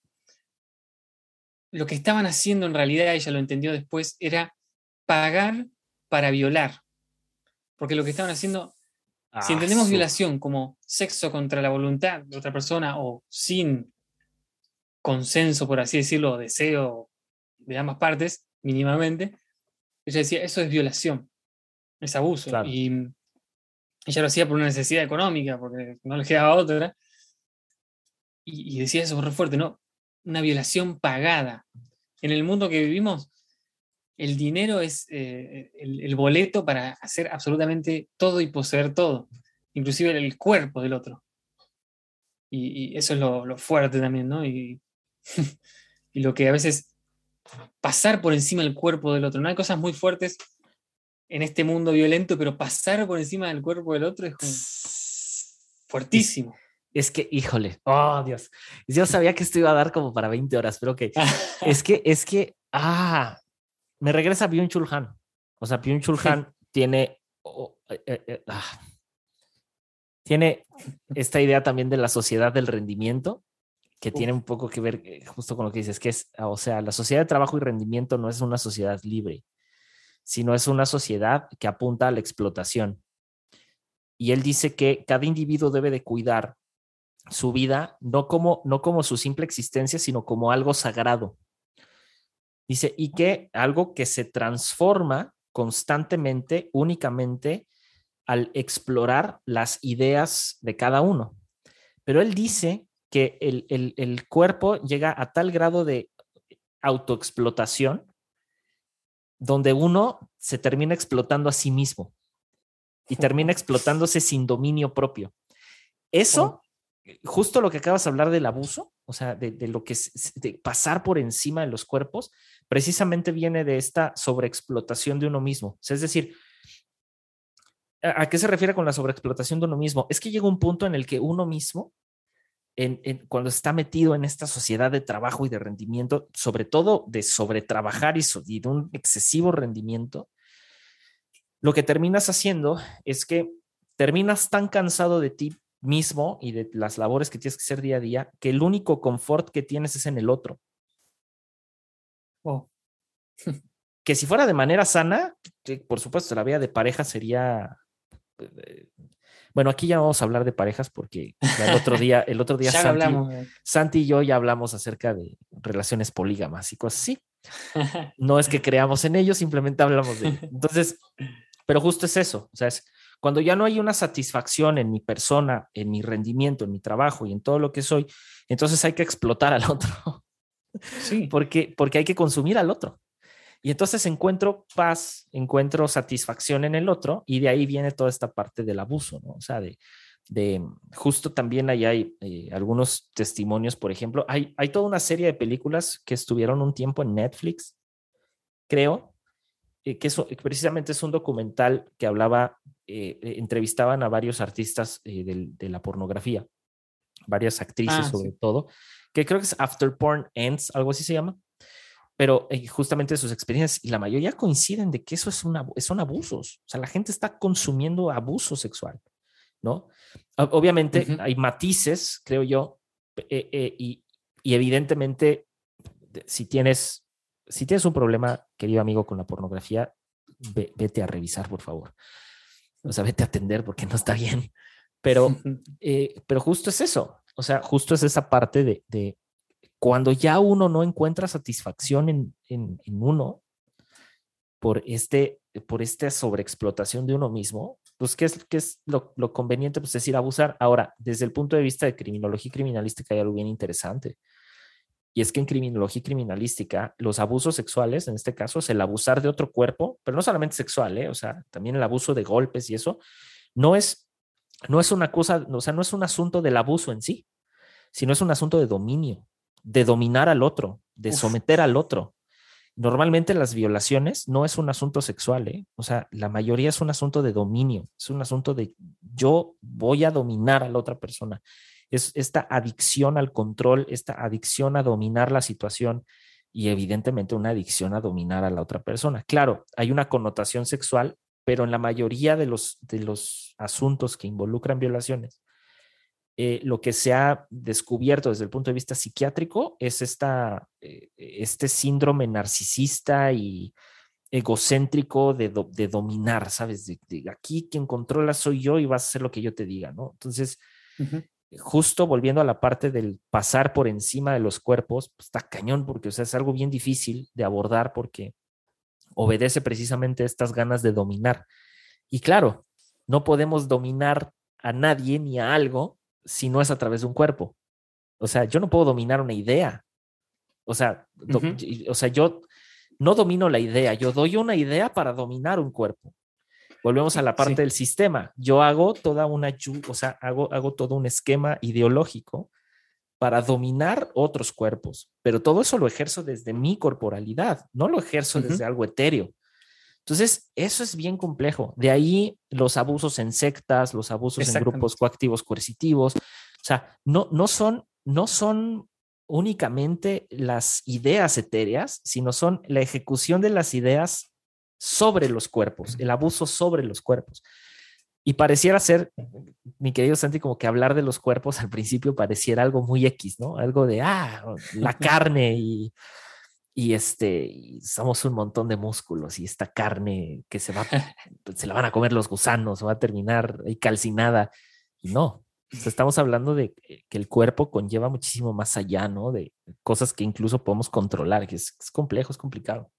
lo que estaban haciendo en realidad, ella lo entendió después, era pagar para violar. Porque lo que estaban haciendo, si ah, entendemos violación como sexo contra la voluntad de otra persona o sin consenso, por así decirlo, deseo de ambas partes, mínimamente, ella decía, eso es violación, es abuso. Y ella lo hacía por una necesidad económica, porque no le quedaba otra. Y, decía eso muy fuerte, ¿no? Una violación pagada. En el mundo que vivimos, el dinero es eh, el, boleto para hacer absolutamente todo y poseer todo, inclusive el cuerpo del otro. Y, eso es lo, lo, fuerte también, ¿no? Y y lo que a veces pasar por encima del cuerpo del otro. No hay cosas muy fuertes en este mundo violento, pero pasar por encima del cuerpo del otro es fuertísimo. Es que, híjole, oh Dios, yo sabía que esto iba a dar como para 20 horas, pero ok. es que, es que, ah, me regresa Byung Chul Han. O sea, Byung Chul Han tiene, oh, eh, eh, eh, ah, tiene esta idea también de la sociedad del rendimiento, que tiene un poco que ver eh, justo con lo que dices, que es, o sea, la sociedad de trabajo y rendimiento no es una sociedad libre, sino es una sociedad que apunta a la explotación. Y él dice que cada individuo debe de cuidar su vida no como, no como su simple existencia, sino como algo sagrado. Dice, y que algo que se transforma constantemente, únicamente al explorar las ideas de cada uno. Pero él dice que el, el cuerpo llega a tal grado de autoexplotación donde uno se termina explotando a sí mismo y termina explotándose sin dominio propio. Eso, justo lo que acabas de hablar del abuso, o sea, de, lo que es de pasar por encima de los cuerpos, precisamente viene de esta sobreexplotación de uno mismo. es decir, ¿a qué se refiere con la sobreexplotación de uno mismo? Es que llega un punto en el que uno mismo cuando está metido en esta sociedad de trabajo y de rendimiento, sobre todo de sobretrabajar y, y de un excesivo rendimiento, lo que terminas haciendo es que terminas tan cansado de ti mismo y de las labores que tienes que hacer día a día, que el único confort que tienes es en el otro. Oh. que si fuera de manera sana, por supuesto, la vida de pareja sería eh, bueno, aquí ya vamos a hablar de parejas porque el otro día, el otro día Santi, y yo ya hablamos acerca de relaciones polígamas y cosas así. No es que creamos en ellos, simplemente hablamos de Entonces, pero justo es eso, o sea, es cuando ya no hay una satisfacción en mi persona, en mi rendimiento, en mi trabajo y en todo lo que soy, entonces hay que explotar al otro. Sí. Porque, porque hay que consumir al otro. Y entonces encuentro paz, encuentro satisfacción en el otro y de ahí viene toda esta parte del abuso, ¿no? O sea, de, de justo también ahí hay eh, algunos testimonios, por ejemplo, hay, hay toda una serie de películas que estuvieron un tiempo en Netflix, creo, eh, que eso, precisamente es un documental que hablaba, eh, entrevistaban a varios artistas de, la pornografía, varias actrices ah, sobre todo, que creo que es After Porn Ends, algo así se llama pero eh, justamente sus experiencias y la mayoría coinciden de que eso es una, son abusos. O sea, la gente está consumiendo abuso sexual, ¿no? Obviamente hay matices, creo yo, eh, eh, y, y, evidentemente si tienes, si tienes un problema, querido amigo, con la pornografía, vete a revisar, por favor. O sea, vete a atender porque no está bien. Pero, pero justo es eso. O sea, justo es esa parte de, de, cuando ya uno no encuentra satisfacción en, en, uno por, este, por esta sobreexplotación de uno mismo, pues ¿qué es, qué es lo, conveniente? Pues decir, abusar. Ahora, desde el punto de vista de criminología criminalística hay algo bien interesante. Y es que en criminología criminalística, los abusos sexuales, en este caso, es el abusar de otro cuerpo, pero no solamente sexual, ¿eh? o sea, también el abuso de golpes y eso, no es, no es una cosa, o sea, no es un asunto del abuso en sí, sino es un asunto de dominio de dominar al otro, de someter al otro. Normalmente las violaciones no es un asunto sexual, ¿eh? o sea, la mayoría es un asunto de dominio, es un asunto de yo voy a dominar a la otra persona. Es esta adicción al control, esta adicción a dominar la situación y evidentemente una adicción a dominar a la otra persona. Claro, hay una connotación sexual, pero en la mayoría de los, de los asuntos que involucran violaciones, eh, lo que se ha descubierto desde el punto de vista psiquiátrico es esta, eh, este síndrome narcisista y egocéntrico de, dominar, ¿sabes? De, aquí quien controla soy yo y vas a hacer lo que yo te diga, ¿no? Entonces, justo volviendo a la parte del pasar por encima de los cuerpos, pues, está cañón porque, o sea, es algo bien difícil de abordar porque obedece precisamente estas ganas de dominar. Y claro, no podemos dominar a nadie ni a algo si no es a través de un cuerpo. O sea, yo no puedo dominar una idea. O sea, o sea, yo no domino la idea, yo doy una idea para dominar un cuerpo. Volvemos a la parte del sistema. Yo hago toda una, o sea, hago, hago todo un esquema ideológico para dominar otros cuerpos, pero todo eso lo ejerzo desde mi corporalidad, no lo ejerzo desde algo etéreo. Entonces, eso es bien complejo. De ahí los abusos en sectas, los abusos en grupos coactivos coercitivos. O sea, no, no, son, no son únicamente las ideas etéreas, sino son la ejecución de las ideas sobre los cuerpos, el abuso sobre los cuerpos. Y pareciera ser, mi querido Santi, como que hablar de los cuerpos al principio pareciera algo muy X, ¿no? Algo de, ah, la carne y y este somos un montón de músculos y esta carne que se va pues, se la van a comer los gusanos va a terminar ahí calcinada. No estamos hablando de que el cuerpo conlleva muchísimo más allá no de cosas que incluso podemos controlar que es, complejo es complicado.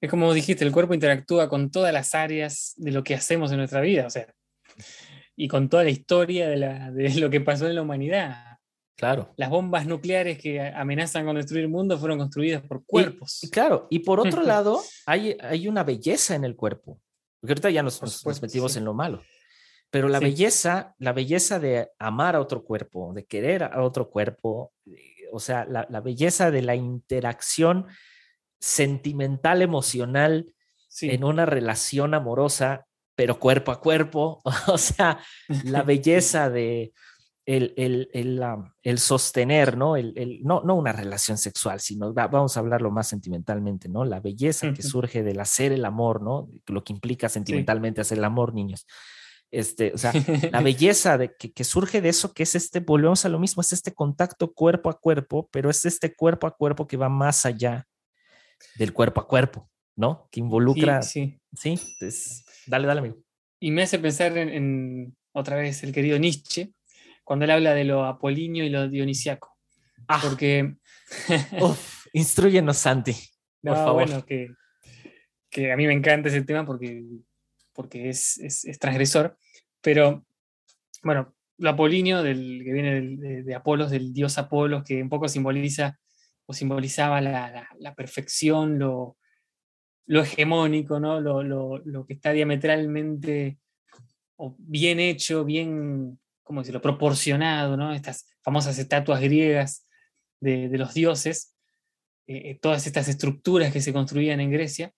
Es como dijiste, el cuerpo interactúa con todas las áreas de lo que hacemos en nuestra vida, o sea, y con toda la historia de, la, de lo que pasó en la humanidad. Claro. Las bombas nucleares que amenazan con destruir el mundo fueron construidas por cuerpos. Y, claro, y por otro lado, hay, hay una belleza en el cuerpo. Porque ahorita ya nos, nos, metimos en lo malo. Pero la belleza, la belleza de amar a otro cuerpo, de querer a otro cuerpo, o sea, la, la belleza de la interacción sentimental, emocional en una relación amorosa, pero cuerpo a cuerpo, o sea, la belleza de el, el, el, el sostener, ¿no? El, no, no una relación sexual, sino vamos a hablarlo más sentimentalmente, ¿no? La belleza que surge del hacer el amor, ¿no? Lo que implica sentimentalmente hacer el amor, niños. Este, o sea, la belleza de, que, que, surge de eso, que es este, volvemos a lo mismo, es este contacto cuerpo a cuerpo, pero es este cuerpo a cuerpo que va más allá del cuerpo a cuerpo, ¿no? Que involucra. Sí, sí. Entonces, dale, dale, amigo. Y me hace pensar en, otra vez el querido Nietzsche, cuando él habla de lo apolíneo y lo dionisiaco. Ah, porque. uf, instruyenos, Santi. Por favor. Bueno, que, que, a mí me encanta ese tema porque, porque es, es, transgresor. Pero, bueno, lo apolíneo, del, que viene de, de Apolos, del dios Apolos, que un poco simboliza o simbolizaba la, la, perfección, lo, lo hegemónico, ¿no? Lo, lo, lo, que está diametralmente bien hecho, bien, ¿cómo decirlo?, proporcionado, ¿no? Estas famosas estatuas griegas de, de los dioses, eh, eh, todas estas estructuras que se construían en Grecia,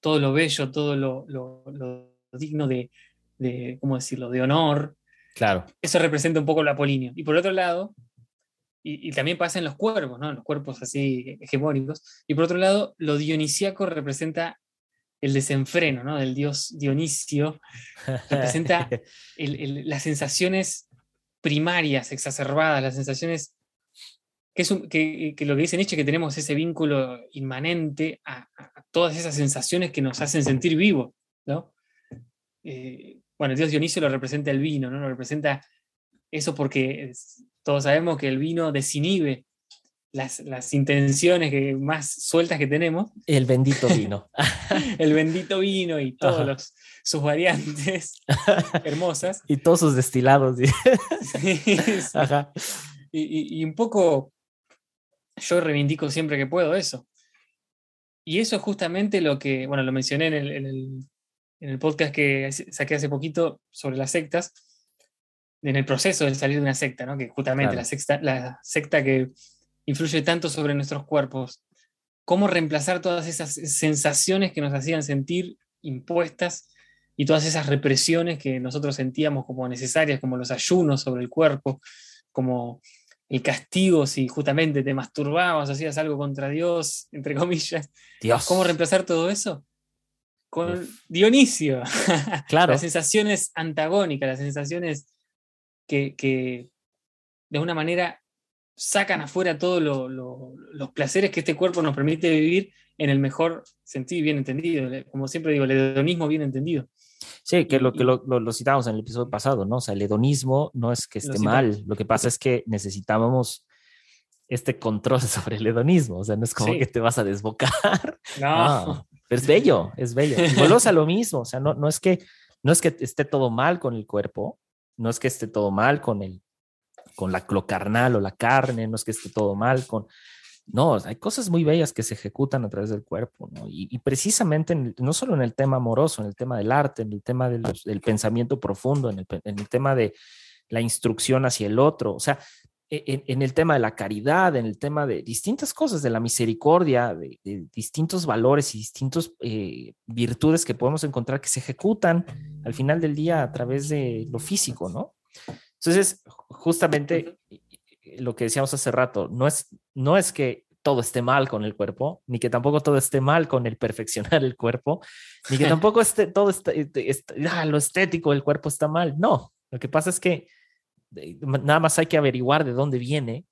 todo lo bello, todo lo, lo digno de, de, ¿cómo decirlo?, de honor. Claro. Eso representa un poco lo apolíneo. Y por otro lado, y, también pasa en los cuerpos, ¿no? En los cuerpos así hegemónicos. Y por otro lado, lo dionisíaco representa el desenfreno, ¿no? Del dios Dionisio. Representa las sensaciones primarias, exacerbadas, las sensaciones que, es que, lo que dice Nietzsche, que tenemos ese vínculo inmanente a, todas esas sensaciones que nos hacen sentir vivos, ¿no? Eh, bueno, el dios Dionisio lo representa el vino, ¿no? Lo representa eso porque todos sabemos que el vino desinhibe las, las, intenciones que, más sueltas que tenemos. El bendito vino. el bendito vino y todos sus variantes hermosas. Y todos sus destilados. Y, un poco yo reivindico siempre que puedo eso. Y eso es justamente lo que, bueno, lo mencioné en el, en el, en el podcast que saqué hace poquito sobre las sectas, en el proceso de salir de una secta, ¿no? que justamente la, secta, la secta que influye tanto sobre nuestros cuerpos, cómo reemplazar todas esas sensaciones que nos hacían sentir impuestas y todas esas represiones que nosotros sentíamos como necesarias, como los ayunos sobre el cuerpo, como el castigo si justamente te masturbabas, hacías algo contra Dios, entre comillas. Dios. ¿Cómo reemplazar todo eso? Con Dionisio. Claro. las sensaciones antagónicas, las sensaciones que, de alguna manera sacan afuera todos los placeres que este cuerpo nos permite vivir en el mejor sentido y bien entendido. Como siempre digo, el hedonismo bien entendido. Sí, que lo que lo, lo, citamos en el episodio pasado, ¿no? O sea, el hedonismo no es que esté mal, lo que pasa es que necesitábamos este control sobre el hedonismo, o sea, no es como que te vas a desbocar. No. es bello, es bello. Y volvemos a lo mismo, o sea, no, no es que no es que esté todo mal con el cuerpo, no es que esté todo mal con el, con la, lo carnal o la carne, no es que esté todo mal con... No, hay cosas muy bellas que se ejecutan a través del cuerpo, ¿no? Y, precisamente, no solo en el tema amoroso, en el tema del arte, en el tema del pensamiento profundo, en el, tema de la instrucción hacia el otro, o sea, e, en, el tema de la caridad, en el tema de distintas cosas, de la misericordia, de, distintos valores y distintas eh, virtudes que podemos encontrar que se ejecutan al final del día a través de lo físico, ¿no? Entonces, justamente lo que decíamos hace rato, no es, no es que todo esté mal con el cuerpo, ni que tampoco todo esté mal con el perfeccionar el cuerpo, ni que tampoco esté todo ah, lo estético del cuerpo está mal. No, lo que pasa es que nada más hay que averiguar de dónde viene,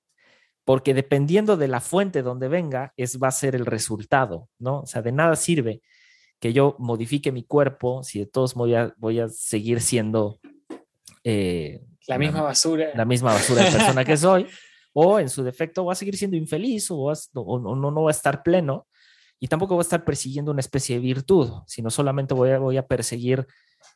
porque dependiendo de la fuente donde venga, es va a ser el resultado, ¿no? O sea, de nada sirve que yo modifique mi cuerpo si de todos voy a, voy a seguir siendo eh, la misma basura. La misma basura de persona que soy, o en su defecto voy a seguir siendo infeliz o, no, no, no va a estar pleno. y tampoco voy a estar persiguiendo una especie de virtud, sino solamente voy a, voy a perseguir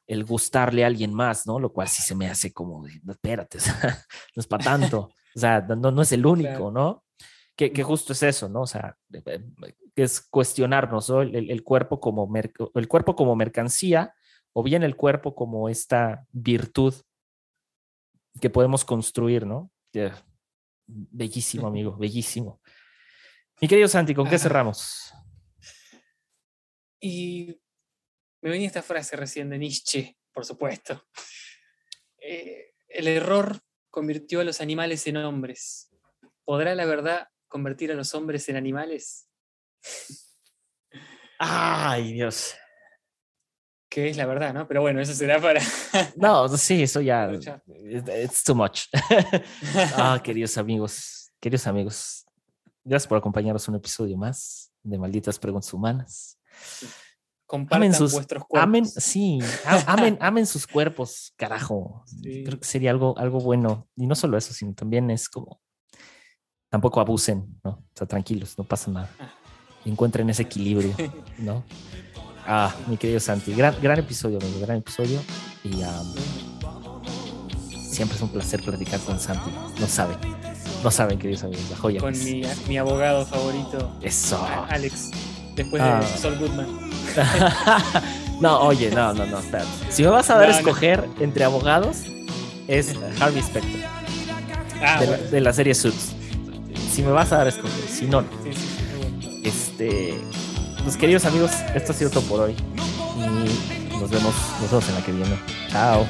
el gustarle a alguien más, ¿no? Lo cual sí se me hace como, espérate, o sea, no es para tanto, o sea, no, no es el único, ¿no? Que, que, justo es eso, ¿no? O sea, que es cuestionarnos, ¿no? el, el, cuerpo como el cuerpo como mercancía o bien el cuerpo como esta virtud que podemos construir, ¿no? Yeah. Bellísimo, amigo, bellísimo. Mi querido Santi, ¿con qué cerramos? Y me venía esta frase recién de Nietzsche, por supuesto. Eh, el error convirtió a los animales en hombres. ¿Podrá la verdad convertir a los hombres en animales? Ay, Dios. Que es la verdad, ¿no? Pero bueno, eso será para. no, sí, eso ya. It's too much. ah, queridos amigos, queridos amigos, gracias por acompañarnos un episodio más de Malditas Preguntas Humanas. Compartan amen sus, vuestros cuerpos. Amen, sí, amen, amen sus cuerpos, carajo. Sí. Creo que sería algo, algo bueno. Y no solo eso, sino también es como. Tampoco abusen, ¿no? O sea, tranquilos, no pasa nada. Ah. Encuentren ese equilibrio, ¿no? Ah, mi querido Santi, gran, gran episodio, amigo, gran episodio. Y um, siempre es un placer platicar con Santi. No saben, no saben, queridos amigos, la joya. Con mi, mi, abogado favorito. Eso. Alex, después ah. de Sol Goodman. no, oye, no, no, no, espérate. Si me vas a dar no, a escoger no. entre abogados, es Harvey Specter. Ah, de, bueno. la, de, la, serie Suits. Si me vas a dar a escoger, si no, no. Sí, sí, este. Pues queridos amigos, esto ha sido todo por hoy. Y nos vemos, nos vemos en la que viene. Chao.